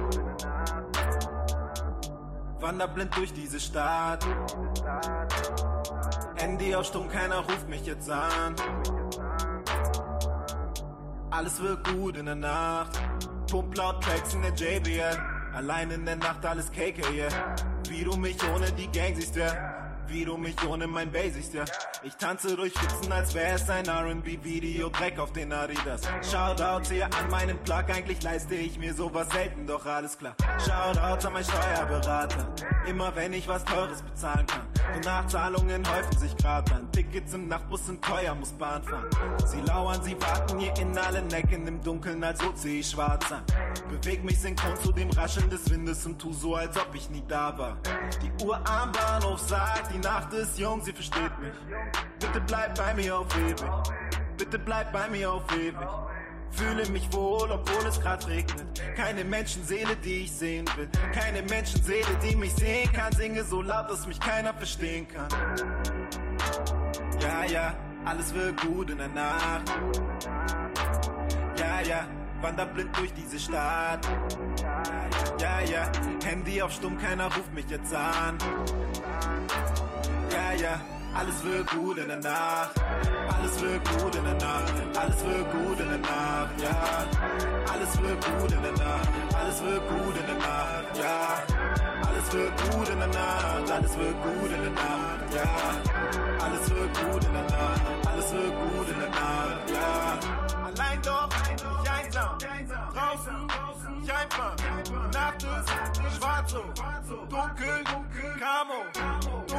Wander blind durch diese Stadt. Handy auf Stumm, keiner ruft mich jetzt an. Alles wird gut in der Nacht. Pump laut Tracks in der JBL. Allein in der Nacht alles Cake, yeah. Wie du mich ohne die Gang siehst, ja. Wie du mich ohne mein Bass siehst, ja. Ich tanze durch Pfützen, als wäre es ein R&B-Video, Dreck auf den Adidas. Shoutouts hier an meinen Plug, eigentlich leiste ich mir sowas selten, doch alles klar. Shoutouts an mein Steuerberater, immer wenn ich was Teures bezahlen kann. Die Nachzahlungen häufen sich grad an, Tickets im Nachtbus sind teuer, muss Bahn fahren. Sie lauern, sie warten hier in allen Ecken im Dunkeln, als so zieh ich schwarz an. Beweg mich synchron zu dem Rascheln des Windes und tu so, als ob ich nie da war. Die Uhr am Bahnhof sagt, die Nacht ist jung, sie versteht mich. Bitte bleib bei mir auf ewig. Bitte bleib bei mir auf ewig. Fühle mich wohl, obwohl es grad regnet. Keine Menschenseele, die ich sehen will. Keine Menschenseele, die mich sehen kann. Singe so laut, dass mich keiner verstehen kann. Ja, ja, alles wird gut in der Nacht. Ja, ja, wander blind durch diese Stadt. Ja, ja, Handy auf Stumm, keiner ruft mich jetzt an. Ja, ja, alles wird gut in der Nacht. Alles wird gut in der Nacht. Alles wird gut in der Nacht. Ja, alles wird gut in der Nacht. Alles wird gut in der Nacht. Ja, alles wird gut in der Nacht. Alles wird gut in der Nacht. Ja, alles wird gut in der Nacht. Alles wird gut in der Nacht. Ja, allein doch. Draußen, einfach. Nacht ist schwarz, dunkel, Camo.